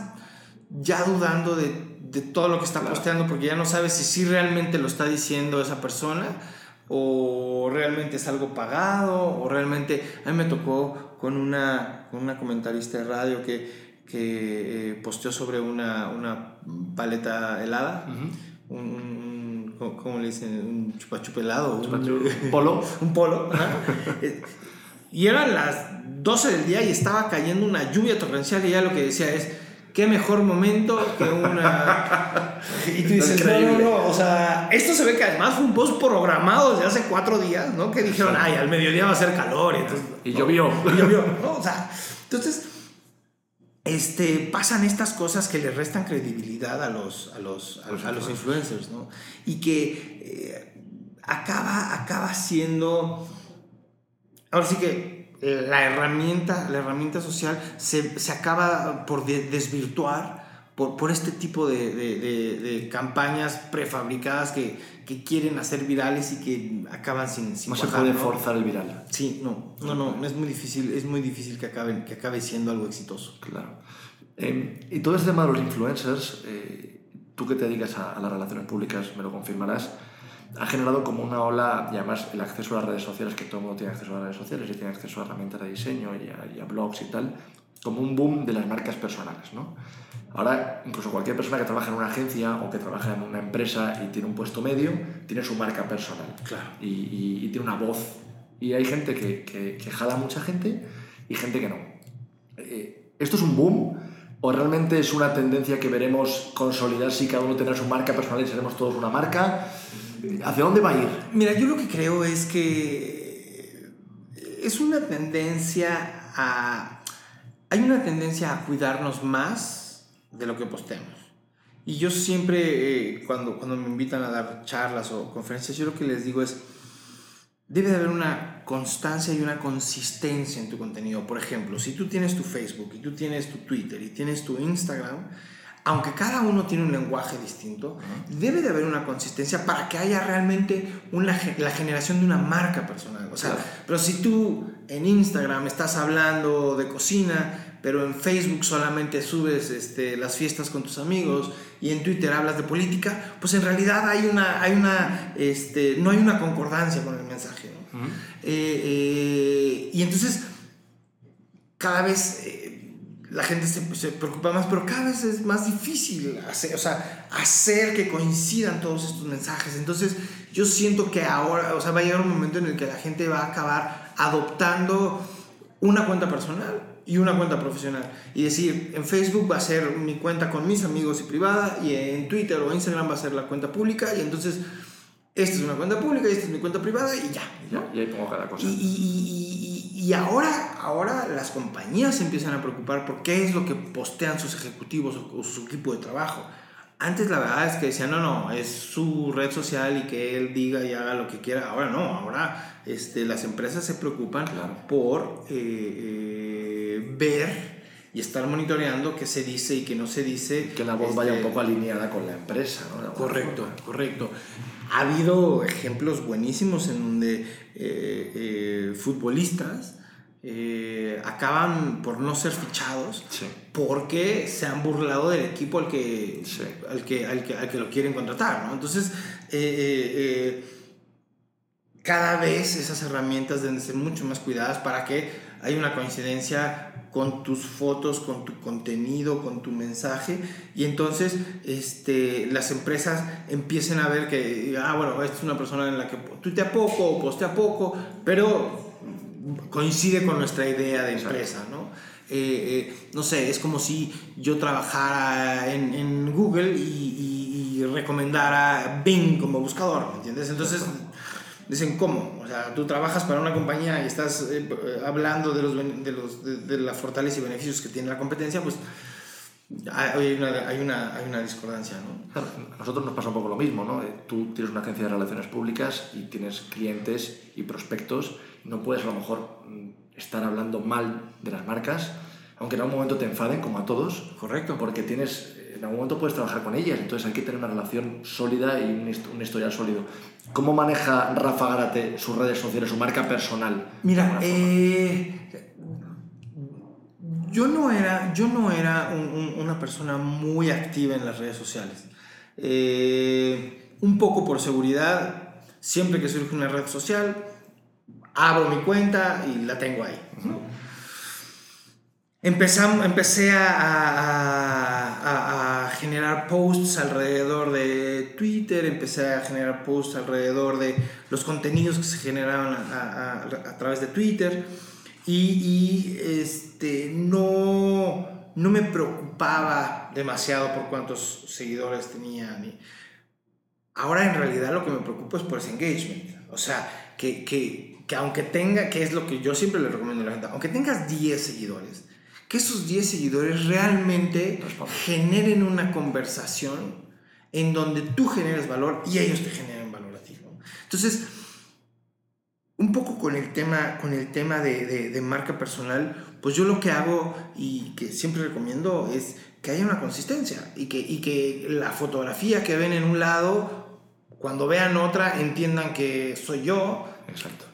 ya dudando de, de todo lo que está claro. posteando porque ya no sabes si sí realmente lo está diciendo esa persona o realmente es algo pagado o realmente a mí me tocó con una, con una comentarista de radio que, que eh, posteó sobre una, una paleta helada uh -huh. un, un, ¿cómo le dicen? un chupachup helado un, un polo un polo eh, y eran las 12 del día y estaba cayendo una lluvia torrencial y ella lo que decía es qué mejor momento que una... y tú dices, no, no, no, o sea, esto se ve que además fue un post programado desde hace cuatro días, ¿no? Que dijeron, ay, al mediodía va a ser calor. Y, entonces, y ¿no? llovió. Y llovió, ¿no? O sea, entonces, este, pasan estas cosas que le restan credibilidad a los, a los, a, los influencers, ¿no? Y que eh, acaba, acaba siendo... Ahora sí que la herramienta, la herramienta social se, se acaba por desvirtuar por, por, este tipo de, de, de, campañas prefabricadas que, que, quieren hacer virales y que acaban sin... sin no se puede forzar el viral. Sí, no, no, no, es muy difícil, es muy difícil que acabe, que acabe siendo algo exitoso. Claro. Eh, y todo este tema de los influencers, eh, tú que te dedicas a, a, las relaciones públicas, me lo confirmarás, ha generado como una ola, y además el acceso a las redes sociales, que todo el mundo tiene acceso a las redes sociales y tiene acceso a herramientas de diseño y a, y a blogs y tal, como un boom de las marcas personales. ¿no? Ahora, incluso cualquier persona que trabaja en una agencia o que trabaja en una empresa y tiene un puesto medio, tiene su marca personal. Claro. Y, y, y tiene una voz. Y hay gente que, que, que, jala a mucha gente y gente que no. Eh, esto es un boom ¿O realmente es una tendencia que veremos consolidarse y cada uno tendrá su marca personal y seremos todos una marca? ¿Hacia dónde va a ir? Mira, yo lo que creo es que es una tendencia a... Hay una tendencia a cuidarnos más de lo que posteamos. Y yo siempre, eh, cuando, cuando me invitan a dar charlas o conferencias, yo lo que les digo es, debe de haber una constancia y una consistencia en tu contenido. Por ejemplo, si tú tienes tu Facebook y tú tienes tu Twitter y tienes tu Instagram, aunque cada uno tiene un lenguaje distinto, debe de haber una consistencia para que haya realmente una, la generación de una marca personal. O sea, claro. pero si tú en Instagram estás hablando de cocina, pero en Facebook solamente subes este, las fiestas con tus amigos y en Twitter hablas de política, pues en realidad hay una, hay una, este, no hay una concordancia con el mensaje. ¿no? Uh -huh. eh, eh, y entonces, cada vez eh, la gente se, se, preocupa más, pero cada vez es más difícil hacer, o sea, hacer que coincidan todos estos mensajes. Entonces, yo siento que ahora, o sea, va a llegar un momento en el que la gente va a acabar adoptando una cuenta personal y una cuenta profesional. Y decir, en Facebook va a ser mi cuenta con mis amigos y privada, y en Twitter o Instagram va a ser la cuenta pública, y entonces esta es una cuenta pública y esta es mi cuenta privada, y ya. ¿no? Y ahí pongo cada cosa. Y, y, y, y, ahora, ahora las compañías se empiezan a preocupar por qué es lo que postean sus ejecutivos o, o su equipo de trabajo. Antes la verdad es que decían, no, no, es su red social y que él diga y haga lo que quiera. Ahora no, ahora este, las empresas se preocupan Claro. por eh, eh, ver y estar monitoreando qué se dice y qué no se dice. Que la voz vaya un poco alineada con la empresa, ¿no? Correcto, correcto. Ha habido ejemplos buenísimos en donde eh, eh, futbolistas eh, acaban por no ser fichados Sí. porque se han burlado del equipo al que, Sí. al que, al que, al que lo quieren contratar, ¿no? Entonces, eh, eh, eh, cada vez esas herramientas deben ser mucho más cuidadas para que haya una coincidencia con tus fotos, con tu contenido, con tu mensaje y entonces este, las empresas empiecen a ver que, ah, bueno, esta es una persona en la que tuitea poco o postea poco, pero coincide con nuestra idea de empresa, ¿no? Eh, eh, no sé, es como si yo trabajara en, en Google y, y, y, recomendara Bing como buscador, ¿me entiendes? Entonces dicen, ¿cómo? O sea, tú trabajas para una compañía y estás eh, hablando de, los, de, los, de, de la fortaleza y beneficios que tiene la competencia, pues hay una, hay una, hay una discordancia, ¿no? A nosotros nos pasa un poco lo mismo, ¿no? Tú tienes una agencia de relaciones públicas y tienes clientes y prospectos. No puedes a lo mejor mm, estar hablando mal de las marcas, aunque en algún momento te enfaden, como a todos. Correcto. Porque tienes, en algún momento puedes trabajar con ellas, entonces hay que tener una relación sólida y un, un historial sólido. ¿Cómo maneja Rafa Gárate sus redes sociales, su marca personal? Mira, eh, yo no era, yo no era un, un, una persona muy activa en las redes sociales. Eh, un poco por seguridad, siempre que surge una red social, abro mi cuenta y la tengo ahí. ¿no? Empezamos, empecé a, a, a, generar posts alrededor de Twitter, empecé a generar posts alrededor de los contenidos que se generaban a, través de Twitter y, este, no, no me preocupaba demasiado por cuántos seguidores tenía. Ahora en realidad lo que me preocupa es por ese engagement. O sea, que, que aunque tenga, que es lo que yo siempre le recomiendo a la gente, aunque tengas 10 seguidores, que esos 10 seguidores realmente generen una conversación en donde tú generes valor y ellos te generen valor a ti. Entonces, un poco con el tema, con el tema de, de, marca personal, pues yo lo que hago y que siempre recomiendo es que haya una consistencia y que, y que la fotografía que ven en un lado, cuando vean otra, entiendan que soy yo. Exacto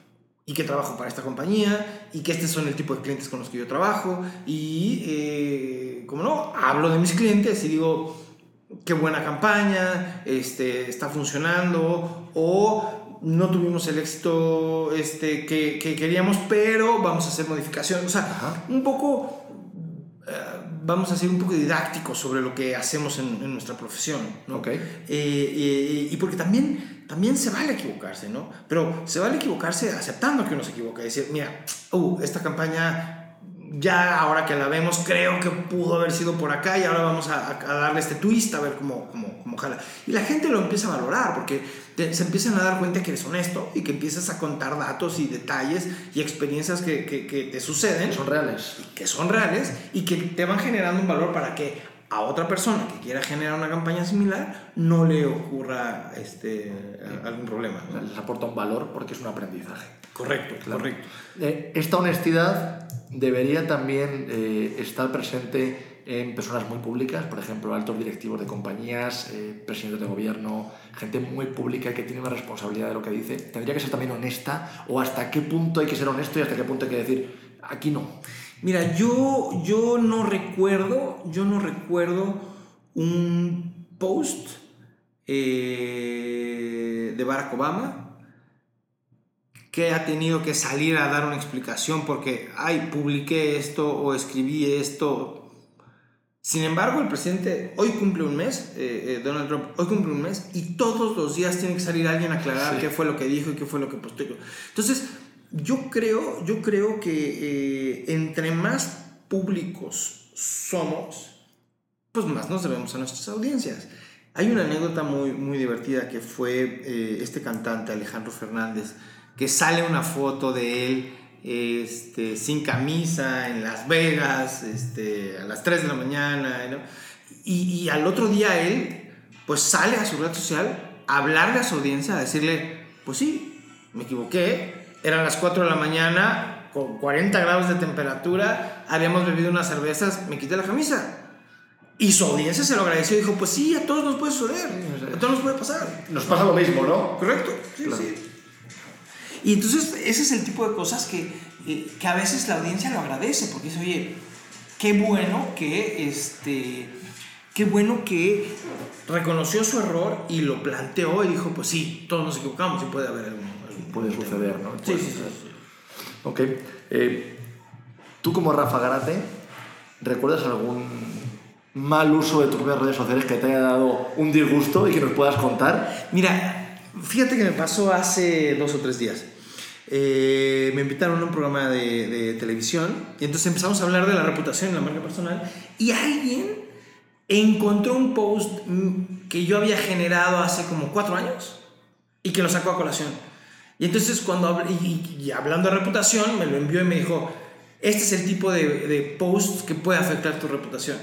y que trabajo para esta compañía y que este son el tipo de clientes con los que yo trabajo y, eh, como no, hablo de mis clientes y digo, qué buena campaña, este, está funcionando o no tuvimos el éxito este, que, que queríamos, pero vamos a hacer modificaciones. O sea, un poco vamos a ser un poco didácticos sobre lo que hacemos en, nuestra profesión, ¿no? Okay. Eh, eh, y porque también, también se vale equivocarse, ¿no? Pero se vale equivocarse aceptando que uno se equivoca. Decir, mira, uh, esta campaña ya ahora que la vemos, creo que pudo haber sido por acá y ahora vamos a, darle este twist a ver cómo, cómo, cómo, jala. Y la gente lo empieza a valorar porque se empiezan a dar cuenta que eres honesto y que empiezas a contar datos y detalles y experiencias que, que, que te suceden. Son reales. Que son reales y que te van generando un valor para que a otra persona que quiera generar una campaña similar no le ocurra este, algún problema. Les aporta un valor porque es un aprendizaje. Correcto, correcto. Eh, esta honestidad debería también eh, estar presente en personas muy públicas, por ejemplo, altos directivos de compañías, eh, presidentes de gobierno, gente muy pública que tiene una responsabilidad de lo que dice. ¿Tendría que ser también honesta? ¿O hasta qué punto hay que ser honesto y hasta qué punto hay que decir, aquí no? Mira, yo, yo no recuerdo, yo no recuerdo un post eh, de Barack Obama que ha tenido que salir a dar una explicación porque, ay, publiqué esto o escribí esto. Sin embargo, el presidente hoy cumple un mes, eh, eh, Donald Trump hoy cumple un mes, y todos los días tiene que salir alguien a aclarar qué fue lo que dijo y qué fue lo que posteó. Entonces, yo creo, yo creo que eh, entre más públicos somos, pues más nos debemos a nuestras audiencias. Hay una anécdota muy, muy divertida que fue este cantante Alejandro Fernández, que sale una foto de él este, sin camisa en Las Vegas este, a las 3 de la mañana. Y, y, al otro día él pues sale a su red social a hablarle a su audiencia, a decirle, pues sí, me equivoqué, eran las 4 de la mañana, con 40 grados de temperatura, habíamos bebido unas cervezas, me quité la camisa. Y su audiencia se lo agradeció y dijo, pues sí, a todos nos puede suceder, a todos nos puede pasar. Nos pasa lo mismo, ¿no? Correcto, sí, sí. Y entonces ese es el tipo de cosas que, eh, que a veces la audiencia lo agradece, porque dice, oye, qué bueno que, este, qué bueno que reconoció su error y lo planteó y dijo, pues sí, todos nos equivocamos y puede haber algún... puede suceder, ¿no? Sí, sí, sí, Ok. Eh, Tú como Rafa Garate, ¿recuerdas algún mal uso de tus redes sociales que te haya dado un disgusto y que nos puedas contar? Mira, fíjate que me pasó hace dos o tres días. Eh, me invitaron a un programa de, televisión y entonces empezamos a hablar de la reputación en la marca personal y alguien encontró un post mm, que yo había generado hace como cuatro años y que lo sacó a colación. Y entonces cuando y, hablando de reputación me lo envió y me dijo, este es el tipo de, de post que puede afectar tu reputación.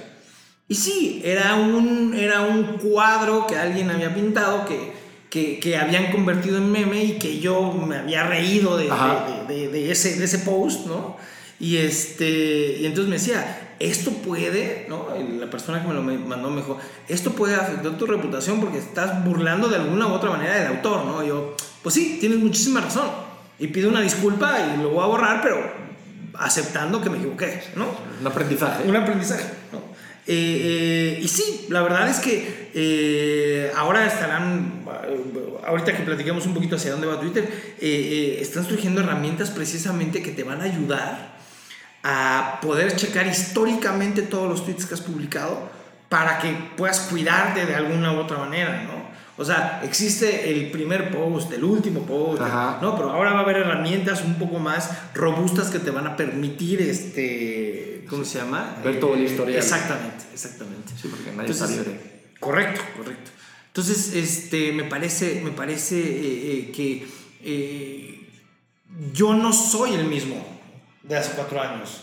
Y sí, era un, era un cuadro que alguien había pintado que que, que, habían convertido en meme y que yo me había reído de, de, de, ese, de ese post, ¿no? Y, este, y entonces me decía, esto puede, ¿no? La persona que me lo mandó me dijo, esto puede afectar tu reputación porque estás burlando de alguna u otra manera del autor, ¿no? Y yo, pues sí, tienes muchísima razón. Y pido una disculpa y lo voy a borrar, pero aceptando que me equivoqué, ¿no? Un aprendizaje. Un aprendizaje, ¿no? Eh, eh, y sí, la verdad es que eh, ahora estarán, ahorita que platiquemos un poquito hacia dónde va Twitter, están surgiendo herramientas precisamente que te van a ayudar a poder checar históricamente todos los tweets que has publicado para que puedas cuidarte de alguna u otra manera, ¿no? O sea, existe el primer post, el último post, ¿no? Pero ahora va a haber herramientas un poco más robustas que te van a permitir, este, ¿cómo se llama? Ver todo el historial. Exactamente, exactamente. Sí, porque nadie está libre. Correcto, correcto. Entonces, este, me parece, me parece eh, eh, que eh, yo no soy el mismo de hace cuatro años.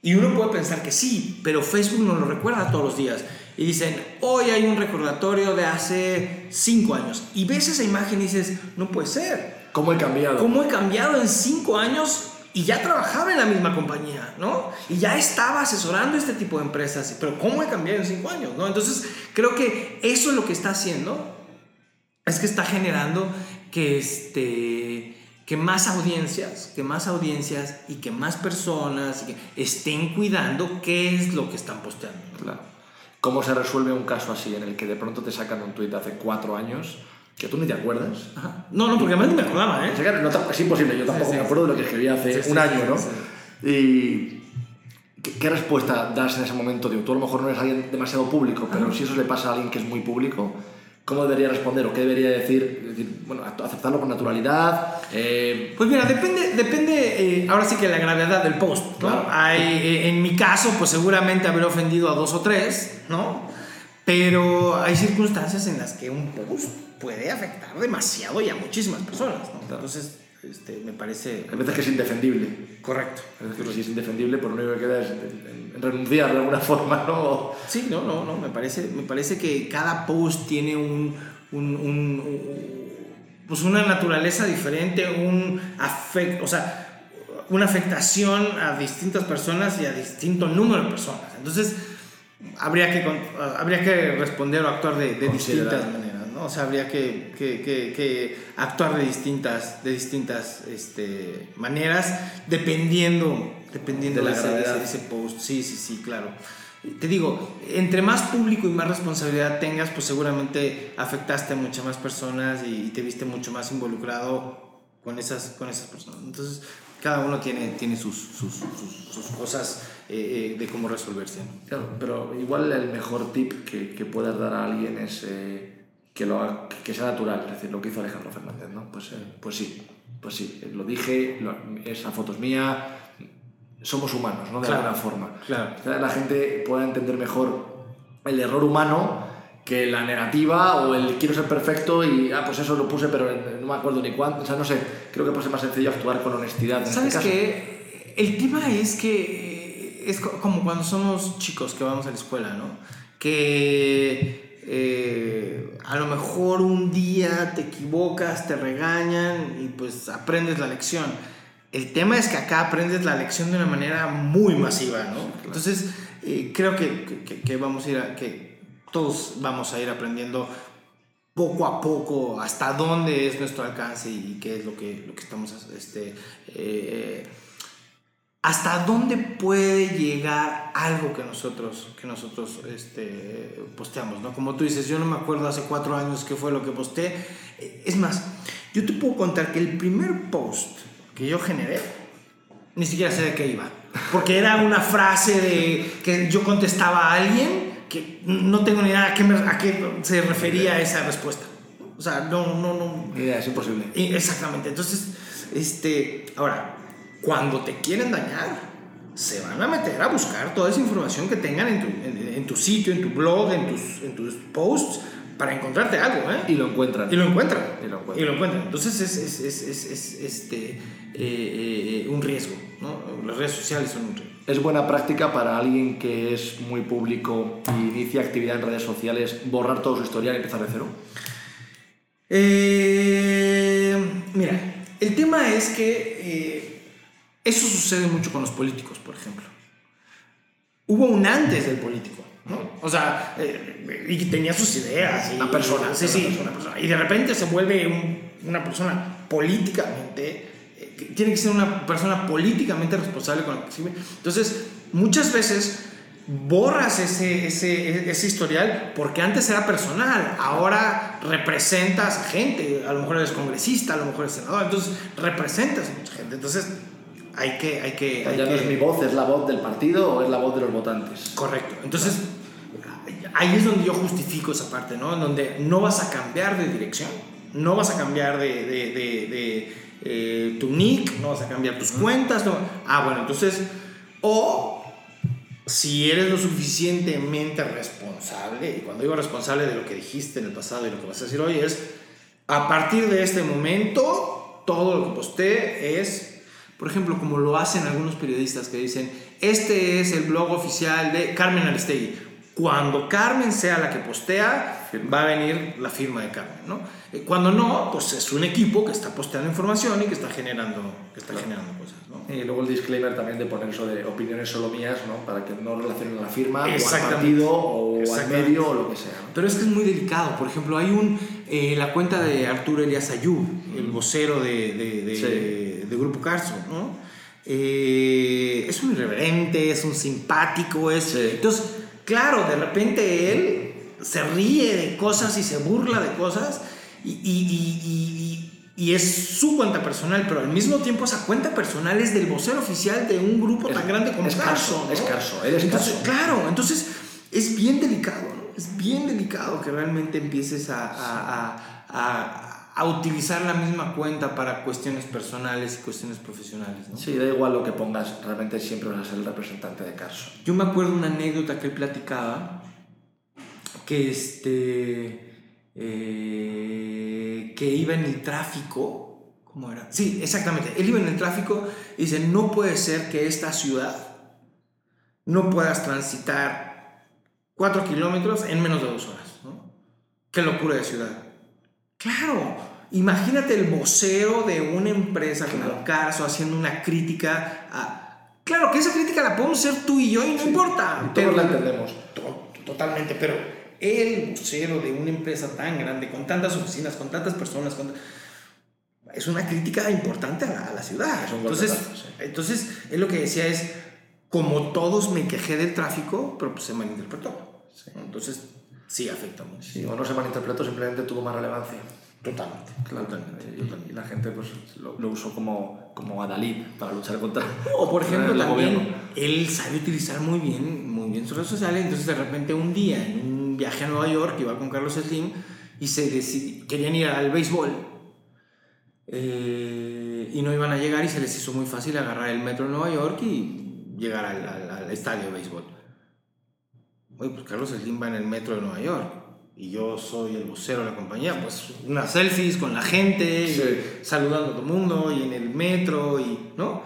Y uno puede pensar que sí, pero Facebook nos lo recuerda todos los días. Y dicen, hoy hay un recordatorio de hace cinco años. Y ves esa imagen y dices, no puede ser. ¿Cómo he cambiado? ¿Cómo he cambiado en cinco años? Y ya trabajaba en la misma compañía, ¿no? Y ya estaba asesorando este tipo de empresas. Pero ¿cómo he cambiado en cinco años? ¿no? Entonces, creo que eso es lo que está haciendo. Es que está generando que este que más audiencias, que más audiencias y que más personas estén cuidando qué es lo que están posteando. Claro. ¿Cómo se resuelve un caso así en el que de pronto te sacan un tuit hace cuatro años que tú ni te acuerdas? No, no, porque además ni me acordaba, ¿eh? es imposible, yo tampoco me acuerdo de lo que escribí hace un año, ¿no? Y ¿qué, respuesta das en ese momento? Digo, tú a lo mejor no eres alguien demasiado público, pero si eso le pasa a alguien que es muy público, ¿Cómo debería responder o qué debería decir? decir bueno, aceptarlo con naturalidad. Eh, pues mira, depende, depende eh, ahora sí que la gravedad del post. ¿no? Hay, eh, en mi caso, pues seguramente habré ofendido a dos o tres, ¿no? Pero hay circunstancias en las que un post puede afectar demasiado y a muchísimas personas, ¿no? Entonces, este, me parece... Hay veces que es indefendible. Correcto. Que sí es indefendible, por lo único que queda es renunciar de alguna forma, ¿no? Sí, no, no, no, me parece, me parece que cada post tiene un, un, un, pues una naturaleza diferente, un afecto, o sea, una afectación a distintas personas y a distinto número de personas. Entonces, habría que, habría que responder o actuar de, de distintas maneras. O sea, habría que, que, que, actuar de distintas, de distintas este, maneras, dependiendo, dependiendo de, la gravedad de ese post. Sí, sí, sí, claro. Te digo, entre más público y más responsabilidad tengas, pues seguramente afectaste a muchas más personas y te viste mucho más involucrado con esas, con esas personas. Entonces, cada uno tiene, tiene sus, sus, sus, cosas eh, eh, de cómo resolverse. Claro, pero igual el mejor tip que, que puedas dar a alguien es... Eh, que, lo, que sea natural, es decir, lo que hizo Alejandro Fernández, ¿no? Pues, eh, pues sí, pues sí, lo dije, esa foto es mía, somos humanos, ¿no? De alguna forma. Claro. la gente pueda entender mejor el error humano que la negativa o el quiero ser perfecto y, ah, pues eso lo puse, pero no me acuerdo ni cuánto, o sea, no sé, creo que puede ser más sencillo actuar con honestidad. Este ¿Sabes este qué? El tema es que es como cuando somos chicos que vamos a la escuela, ¿no? Que eh, a lo mejor un día te equivocas, te regañan y pues aprendes la lección. El tema es que acá aprendes la lección de una manera muy masiva, ¿no? Entonces, eh, creo que, que, vamos a ir a, que todos vamos a ir aprendiendo poco a poco hasta dónde es nuestro alcance y qué es lo que, lo que estamos este, eh, hasta dónde puede llegar algo que nosotros, que nosotros este, posteamos, ¿no? Como tú dices, yo no me acuerdo hace cuatro años qué fue lo que posté. Es más, yo te puedo contar que el primer post que yo generé, ni siquiera sé de qué iba. Porque era una frase de que yo contestaba a alguien que no tengo ni idea a qué, a qué se refería esa respuesta. O sea, no, no, no. Idea, es imposible. Exactamente. Entonces, este, ahora, cuando te quieren dañar, se van a meter a buscar toda esa información que tengan en tu, en, tu sitio, en tu blog, en tus, en tus posts, para encontrarte algo, ¿eh? Y lo encuentran. Y lo encuentran. Y lo encuentran. Entonces es, es, es, es este, eh, eh, un riesgo, ¿no? Las redes sociales son un riesgo. ¿Es buena práctica para alguien que es muy público y inicia actividad en redes sociales borrar todo su historial y empezar de cero? Eh, mira, el tema es que eso sucede mucho con los políticos, por ejemplo. Hubo un antes del político, ¿no? O sea, eh, y tenía sus ideas. Y, una persona. Sí, sí, una persona. Y de repente se vuelve una persona políticamente, eh, tiene que ser una persona políticamente responsable con lo que escribe. Entonces, muchas veces borras ese, ese, ese, historial porque antes era personal, ahora representas a gente, a lo mejor eres congresista, a lo mejor eres senador, entonces representas a mucha gente. Entonces, hay que... Hay que ya no es mi voz, es la voz del partido o es la voz de los votantes. Correcto. Entonces, ahí es donde yo justifico esa parte, ¿no? En donde no vas a cambiar de dirección, no vas a cambiar de, de, de, eh, tu nick, no vas a cambiar tus cuentas. No. Ah, bueno, entonces, o si eres lo suficientemente responsable, y cuando digo responsable de lo que dijiste en el pasado y lo que vas a decir hoy, es a partir de este momento, todo lo que posté es por ejemplo, como lo hacen algunos periodistas que dicen, este es el blog oficial de Carmen Aristegui. Cuando Carmen sea la que postea, va a venir la firma de Carmen, ¿no? Eh, cuando no, pues es un equipo que está posteando información y que está generando, que está generando cosas, ¿no? Y luego el disclaimer también de poner eso de opiniones solo mías, ¿no? Para que no relacionen la firma, o al partido, o al medio, o lo que sea. Pero es que es muy delicado. Por ejemplo, hay un, eh, la cuenta de Arturo Elias Ayub, el vocero de, de, de- Sí. De- Grupo Carso, ¿no? Eh, es un irreverente, es un simpático, es... Sí. Entonces, claro, de repente él se ríe de cosas y se burla de cosas y, y- y- y- es su cuenta personal, pero al mismo tiempo esa cuenta personal es del vocero oficial de un grupo Es- tan grande como es. Carso, ¿no? es Carso, él es Entonces, Carso. Claro, entonces es bien delicado, ¿no? Es bien delicado que realmente empieces a, a- a- a- a utilizar la misma cuenta para cuestiones personales y cuestiones profesionales, ¿no? Sí, da igual lo que pongas, realmente siempre vas a ser el representante de Carso. Yo me acuerdo una anécdota que él platicaba, que este, eh, que iba en el tráfico, ¿cómo era? Sí, exactamente, él iba en el tráfico y dice, no puede ser que esta ciudad no puedas transitar cuatro kilómetros en menos de dos horas, ¿no? Qué locura de ciudad. Claro, imagínate el vocero de una empresa como Carso haciendo una crítica a... Claro que esa crítica la podemos hacer tú y yo y no importa. Todos la entendemos. To- Totalmente, pero el vocero de una empresa tan grande, con tantas oficinas, con tantas personas, con- es una crítica importante a la, a la ciudad. Es un Entonces, sí. entonces, él lo que decía es, como todos me quejé del tráfico, pero pues se malinterpretó. Entonces, sí afecta mucho. Sí, o no se malinterpretó, simplemente tuvo más relevancia. Totalmente. Totalmente. Y, la gente pues, lo, lo usó como, como adalid para luchar contra. O por ejemplo, el también gobierno. él sabe utilizar muy bien, muy bien sus redes sociales. Entonces, de repente, un día en un viaje a Nueva York, iba con Carlos Slim y se decid- querían ir al béisbol eh, y no iban a llegar y se les hizo muy fácil agarrar el metro de Nueva York y llegar al, al- al estadio de béisbol. Oye, pues Carlos Slim va en el metro de Nueva York y yo soy el vocero de la compañía, pues unas selfies con la gente, y Sí. saludando a todo el mundo y en el metro y, ¿no?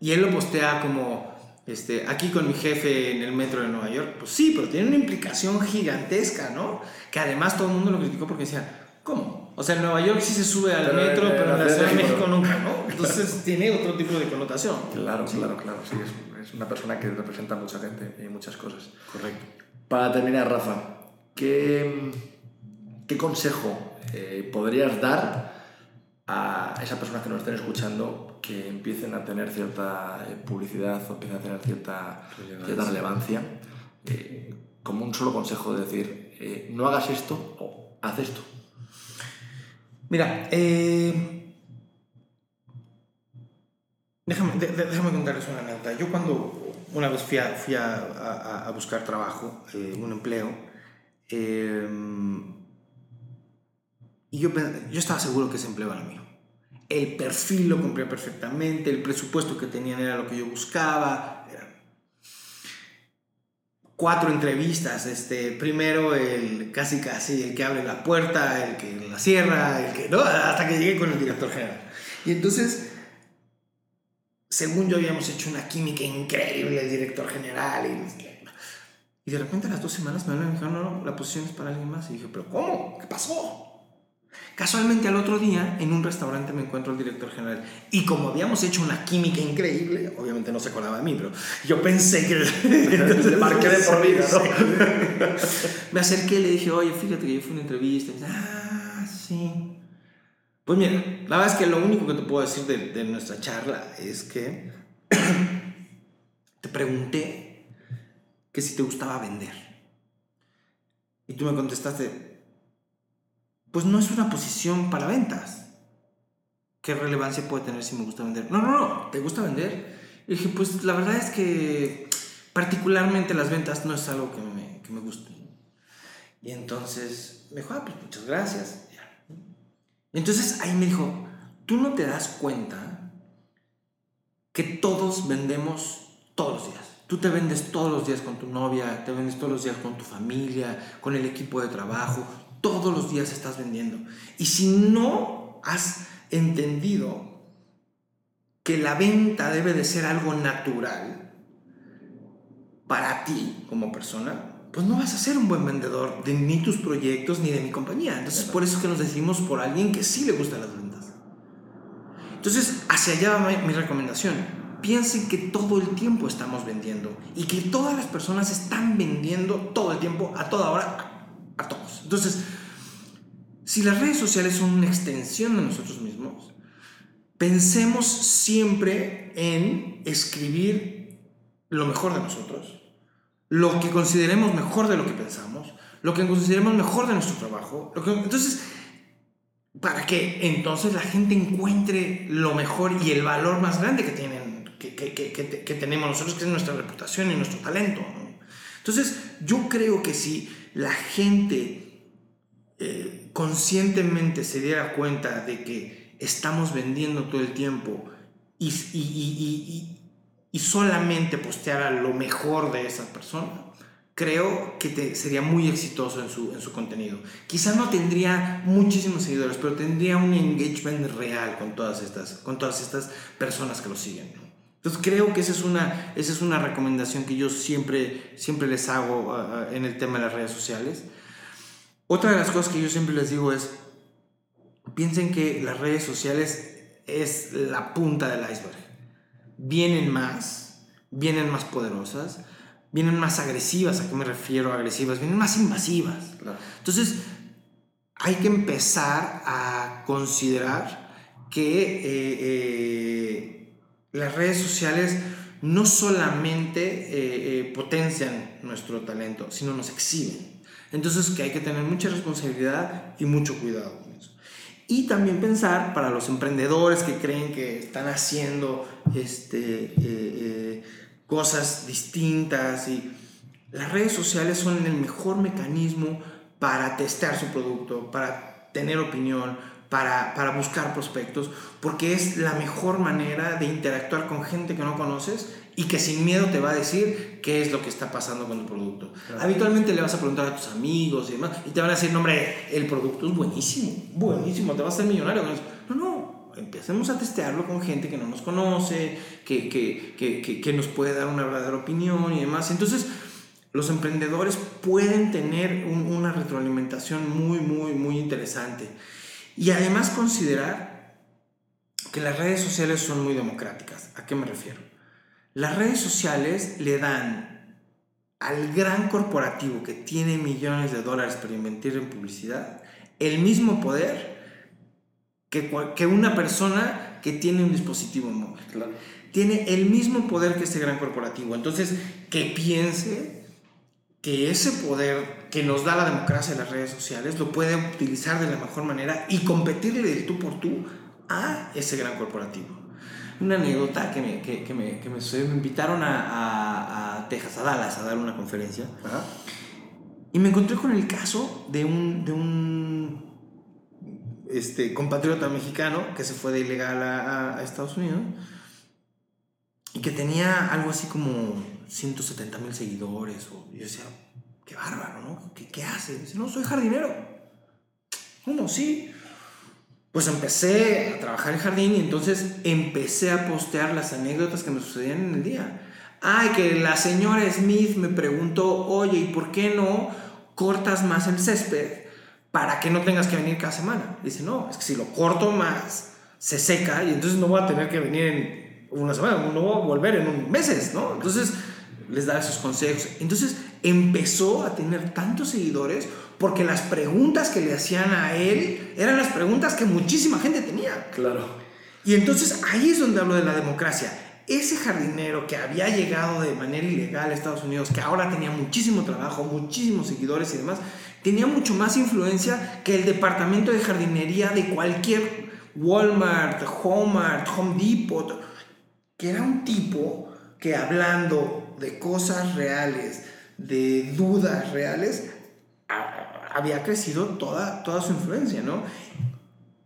Y él lo postea como, este, aquí con mi jefe en el metro de Nueva York. Pues sí, pero tiene una implicación gigantesca, ¿no? Que además todo el mundo lo criticó porque decía, ¿cómo? O sea, en Nueva York sí se sube al Pero metro, en pero en la Ciudad de México nunca, ¿no? Entonces tiene otro tipo de connotación. Claro, claro, claro. Sí, es, es una persona que representa a mucha gente y muchas cosas. Correcto. Para terminar, Rafa, ¿qué, qué consejo eh, podrías dar a esas personas que nos estén escuchando que empiecen a tener cierta eh, publicidad o empiecen a tener cierta Relevancia. cierta relevancia? eh, como un solo consejo de decir, eh, no hagas esto o haz esto. Mira, déjame, de- de- déjame contarles una anécdota. Yo cuando una vez fui a, fui a, a- a buscar trabajo, eh, un empleo, eh, y yo, yo estaba seguro que ese empleo era mío. El perfil lo cumplía perfectamente, el presupuesto que tenían era lo que yo buscaba. Cuatro entrevistas, este, primero el casi casi el que abre la puerta, el que la cierra, el que no, hasta que llegué con el director general. Y entonces, según yo habíamos hecho una química increíble, el director general, y, y de repente a las dos semanas me hablan y me dijeron, no, no, la posición es para alguien más. Y dije, pero ¿cómo? ¿Qué pasó? Casualmente al otro día en un restaurante me encuentro el director general y como habíamos hecho una química increíble, obviamente no se acordaba de mí, pero yo pensé que... Le marqué de por vida, ¿no? me acerqué y le dije, oye, fíjate que yo fui a una entrevista. Y me dice, ah, sí. Pues mira, la verdad es que lo único que te puedo decir de, de nuestra charla es que te pregunté que si te gustaba vender. Y tú me contestaste, pues no es una posición para ventas. ¿Qué relevancia puede tener si me gusta vender? No, no, no, ¿te gusta vender? Y dije, pues la verdad es que particularmente las ventas no es algo que me, que me guste. Y entonces me dijo, ah, pues muchas gracias. Entonces ahí me dijo, tú no te das cuenta que todos vendemos todos los días. Tú te vendes todos los días con tu novia, te vendes todos los días con tu familia, con el equipo de trabajo, todos los días estás vendiendo. Y si no has entendido que la venta debe de ser algo natural para ti como persona, pues no vas a ser un buen vendedor de ni tus proyectos ni de mi compañía. Entonces, por eso es que nos decimos por alguien que sí le gustan las ventas. Entonces, hacia allá va mi recomendación. Piensen que todo el tiempo estamos vendiendo y que todas las personas están vendiendo todo el tiempo, a toda hora, a, a todos. Entonces, si las redes sociales son una extensión de nosotros mismos, pensemos siempre en escribir lo mejor de nosotros, lo que consideremos mejor de lo que pensamos, lo que consideremos mejor de nuestro trabajo. Entonces, para que entonces la gente encuentre lo mejor y el valor más grande que, tienen, que, tenemos nosotros, que es nuestra reputación y nuestro talento. Entonces, yo creo que si la gente eh, conscientemente se diera cuenta de que estamos vendiendo todo el tiempo y, y solamente posteara lo mejor de esa persona, creo que sería muy exitoso en su, en su contenido. Quizás no tendría muchísimos seguidores, pero tendría un engagement real con todas estas, con todas estas personas que lo siguen. Entonces creo que esa es una, esa es una recomendación que yo siempre, siempre les hago uh, en el tema de las redes sociales. Otra de las cosas que yo siempre les digo es, piensen que las redes sociales es la punta del iceberg vienen más, vienen más poderosas, vienen más agresivas. ¿A qué me refiero agresivas? Vienen más invasivas. Entonces, hay que empezar a considerar que eh, eh, las redes sociales no solamente eh, potencian nuestro talento, sino nos exhiben. Entonces, que hay que tener mucha responsabilidad y mucho cuidado. Y también pensar para los emprendedores que creen que están haciendo este, eh, eh, cosas distintas y las redes sociales son el mejor mecanismo para testear su producto, para tener opinión, para, para, buscar prospectos, porque es la mejor manera de interactuar con gente que no conoces y que sin miedo te va a decir qué es lo que está pasando con tu producto. Habitualmente le vas a preguntar a tus amigos y demás, y te van a decir, no, hombre, el producto es buenísimo, buenísimo, te vas a hacer millonario. No, no, empecemos a testearlo con gente que no nos conoce, que, que, que, que nos puede dar una verdadera opinión y demás. Entonces, los emprendedores pueden tener una retroalimentación muy, muy, muy interesante. Y además considerar que las redes sociales son muy democráticas. ¿A qué me refiero? Las redes sociales le dan al gran corporativo que tiene millones de dólares para invertir en publicidad el mismo poder que, que una persona que tiene un dispositivo móvil. Tiene el mismo poder que este gran corporativo. Entonces, que piense que ese poder que nos da la democracia de las redes sociales lo puede utilizar de la mejor manera y competirle de tú por tú a ese gran corporativo una anécdota que me, que, que me, que me, me invitaron a, a, a, Texas, a Dallas, a dar una conferencia. Ajá. Y me encontré con el caso de un, de un este, compatriota mexicano que se fue de ilegal a, a Estados Unidos y que tenía algo así como 170 mil seguidores. O, yo decía, qué bárbaro, ¿no? ¿Qué, qué hace? Dice, no, soy jardinero. ¿Cómo? Sí pues empecé a trabajar en jardín y entonces empecé a postear las anécdotas que me sucedían en el día. Ay, que la señora Smith me preguntó, oye, ¿y por qué no cortas más el césped para que no tengas que venir cada semana? Dice, no, es que si lo corto más, se seca y entonces no voy a tener que venir en una semana, no voy a volver en un meses, ¿no? Entonces les da esos consejos. Entonces empezó a tener tantos seguidores porque las preguntas que le hacían a él eran las preguntas que muchísima gente tenía. Claro. Y entonces ahí es donde hablo de la democracia. Ese jardinero que había llegado de manera ilegal a Estados Unidos, que ahora tenía muchísimo trabajo, muchísimos seguidores y demás, tenía mucho más influencia que el departamento de jardinería de cualquier Walmart, Walmart, Home Depot, que era un tipo que hablando de cosas reales, de dudas reales, había crecido toda, toda su influencia, ¿no?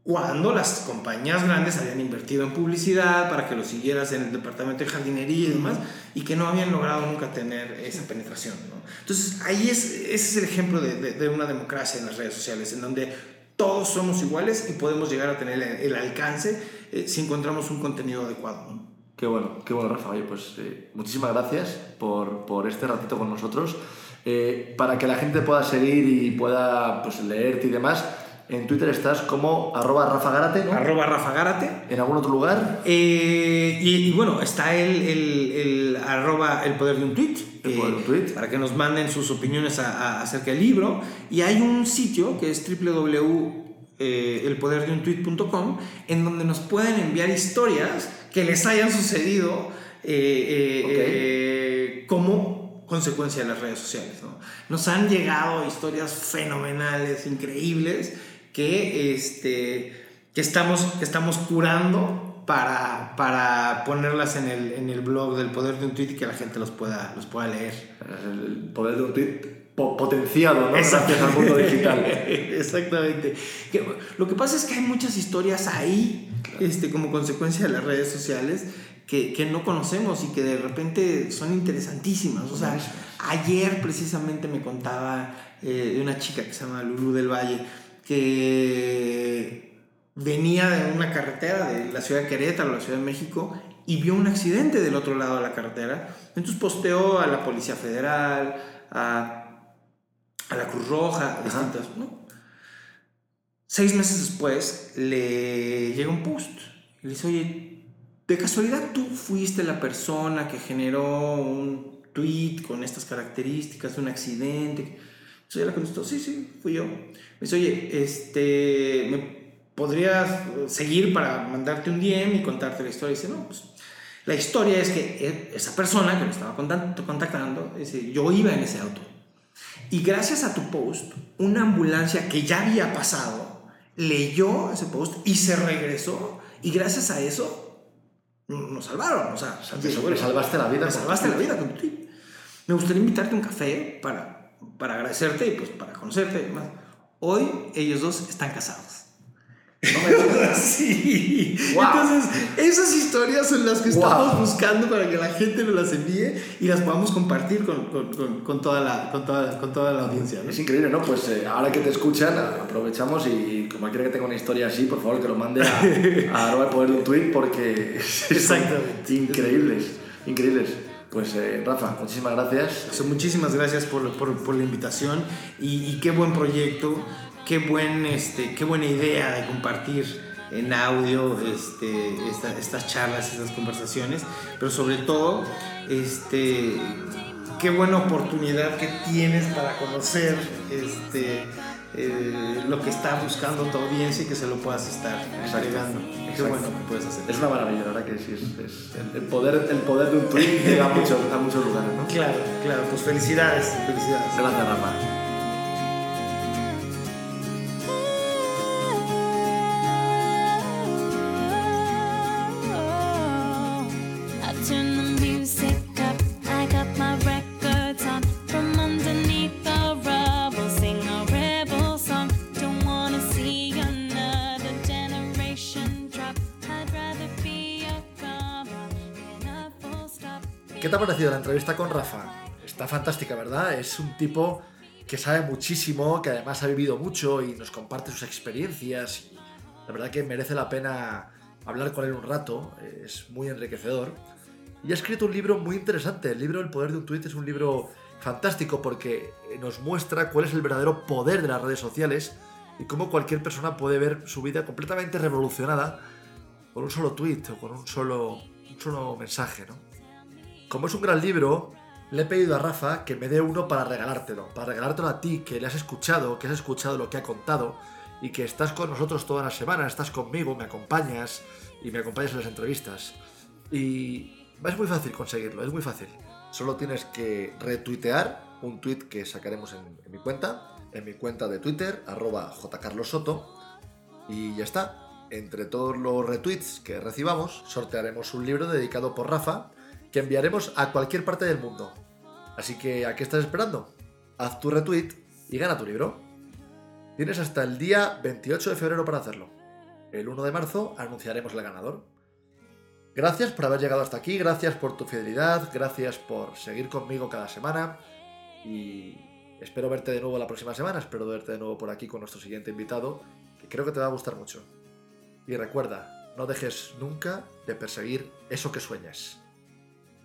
Cuando las compañías grandes habían invertido en publicidad para que lo siguieras en el departamento de jardinería y demás, y que no habían logrado nunca tener esa penetración, ¿no? Entonces, ahí es, ese es el ejemplo de, de, una democracia en las redes sociales, en donde todos somos iguales y podemos llegar a tener el, el alcance eh, si encontramos un contenido adecuado. ¿no? Qué bueno, qué bueno, Rafa. Oye, pues eh, muchísimas gracias por, por, este ratito con nosotros. Eh, para que la gente pueda seguir y pueda pues, leerte y demás, en Twitter estás como arroba Rafa Gárate, ¿no? Arroba Rafa Gárate. ¿En algún otro lugar? Eh, y, y, bueno, está el, el, el, arroba el poder de un tweet. El poder de un tweet. Para que nos manden sus opiniones a, a, acerca del libro. Y hay un sitio que es www.elpoderdeuntuit.com en donde nos pueden enviar historias que les hayan sucedido eh, okay. eh, como consecuencia de las redes sociales. ¿no? Nos han llegado historias fenomenales, increíbles, que, este, que, estamos, que estamos curando para, para ponerlas en el, en el blog del poder de un tweet y que la gente los pueda, los pueda leer. El poder de un tweet potenciado, ¿no? Gracias al mundo digital. Exactamente. Que, lo que pasa es que hay muchas historias ahí, claro. este, como consecuencia de las redes sociales, que, que, no conocemos y que de repente son interesantísimas. O sea, ayer precisamente me contaba eh, de una chica que se llama Lulu del Valle, que venía de una carretera de la ciudad de Querétaro, la ciudad de México, y vio un accidente del otro lado de la carretera. Entonces posteó a la Policía Federal, a, a la Cruz Roja, distintas, ¿no? Seis meses después le llega un post y le dice, oye, de casualidad tú fuiste la persona que generó un tweet con estas características de un accidente. Entonces ella le contestó, sí, sí, fui yo. Me dice, oye, este, ¿me podrías seguir para mandarte un DM y contarte la historia? Y dice, no, pues la historia es que esa persona que me estaba contactando, dice, yo iba en ese auto. Y gracias a tu post, una ambulancia que ya había pasado leyó ese post y se regresó. Y gracias a eso nos salvaron. O sea, salvaste la vida. Me salvaste la vida con tu tweet. Me gustaría invitarte a un café para, para agradecerte y pues para conocerte. Más. Hoy ellos dos están casados. No me sí. Wow. Entonces, esas historias son las que estamos wow. buscando para que la gente nos las envíe y las podamos compartir con, con, con, con toda, la, con, toda, con toda la audiencia. ¿no? Es increíble, ¿no? Pues eh, ahora que te escuchan, aprovechamos y como cualquiera que tenga una historia así, por favor, que lo mande a, a poder de un tweet porque Exactamente. increíbles, increíbles. Pues eh, Rafa, muchísimas gracias. So, muchísimas gracias por, por, por la invitación y, y, qué buen proyecto, qué, buen, este, qué buena idea de compartir en audio este, esta, estas charlas, estas conversaciones, pero sobre todo, este, qué buena oportunidad que tienes para conocer este, eh, lo que está buscando tu audiencia y que se lo puedas estar agregando. Qué bueno que puedes hacer. Es una maravilla, la verdad que sí. Es, es el, poder, el poder de un tweet llega a muchos, a muchos lugares, ¿no? Claro, claro. Pues felicidades, felicidades. Gracias, Rafa. Parecido la entrevista con Rafa? Está fantástica, ¿verdad? Es un tipo que sabe muchísimo, que además ha vivido mucho y nos comparte sus experiencias. La verdad que merece la pena hablar con él un rato, es muy enriquecedor. Y ha escrito un libro muy interesante. El libro El poder de un tweet es un libro fantástico porque nos muestra cuál es el verdadero poder de las redes sociales y cómo cualquier persona puede ver su vida completamente revolucionada con un solo tweet o con un solo, un solo mensaje, ¿no? Como es un gran libro, le he pedido a Rafa que me dé uno para regalártelo, para regalártelo a ti, que le has escuchado, que has escuchado lo que ha contado y que estás con nosotros toda la semana, estás conmigo, me acompañas y me acompañas en las entrevistas. Y es muy fácil conseguirlo, es muy fácil. Solo tienes que retuitear un tweet que sacaremos en, en mi cuenta, en mi cuenta de Twitter, arroba jcarlosoto, y ya está. Entre todos los retweets que recibamos, sortearemos un libro dedicado por Rafa que enviaremos a cualquier parte del mundo. Así que, ¿a qué estás esperando? Haz tu retweet y gana tu libro. Tienes hasta el día 28 de febrero para hacerlo. El 1 de marzo anunciaremos el ganador. Gracias por haber llegado hasta aquí, gracias por tu fidelidad, gracias por seguir conmigo cada semana y espero verte de nuevo la próxima semana, espero verte de nuevo por aquí con nuestro siguiente invitado, que creo que te va a gustar mucho. Y recuerda, no dejes nunca de perseguir eso que sueñas.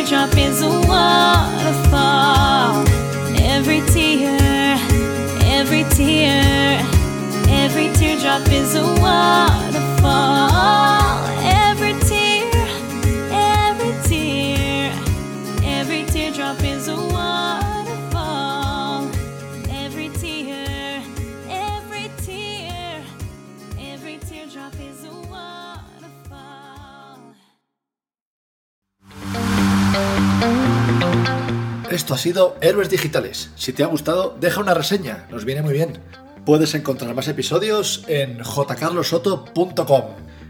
Teardrop is a waterfall. Every tear, every tear, every teardrop is a waterfall. Esto ha sido Héroes Digitales. Si te ha gustado, deja una reseña, nos viene muy bien. Puedes encontrar más episodios en jcarlosoto.com.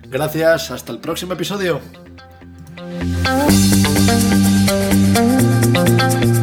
Gracias, hasta el próximo episodio. Thank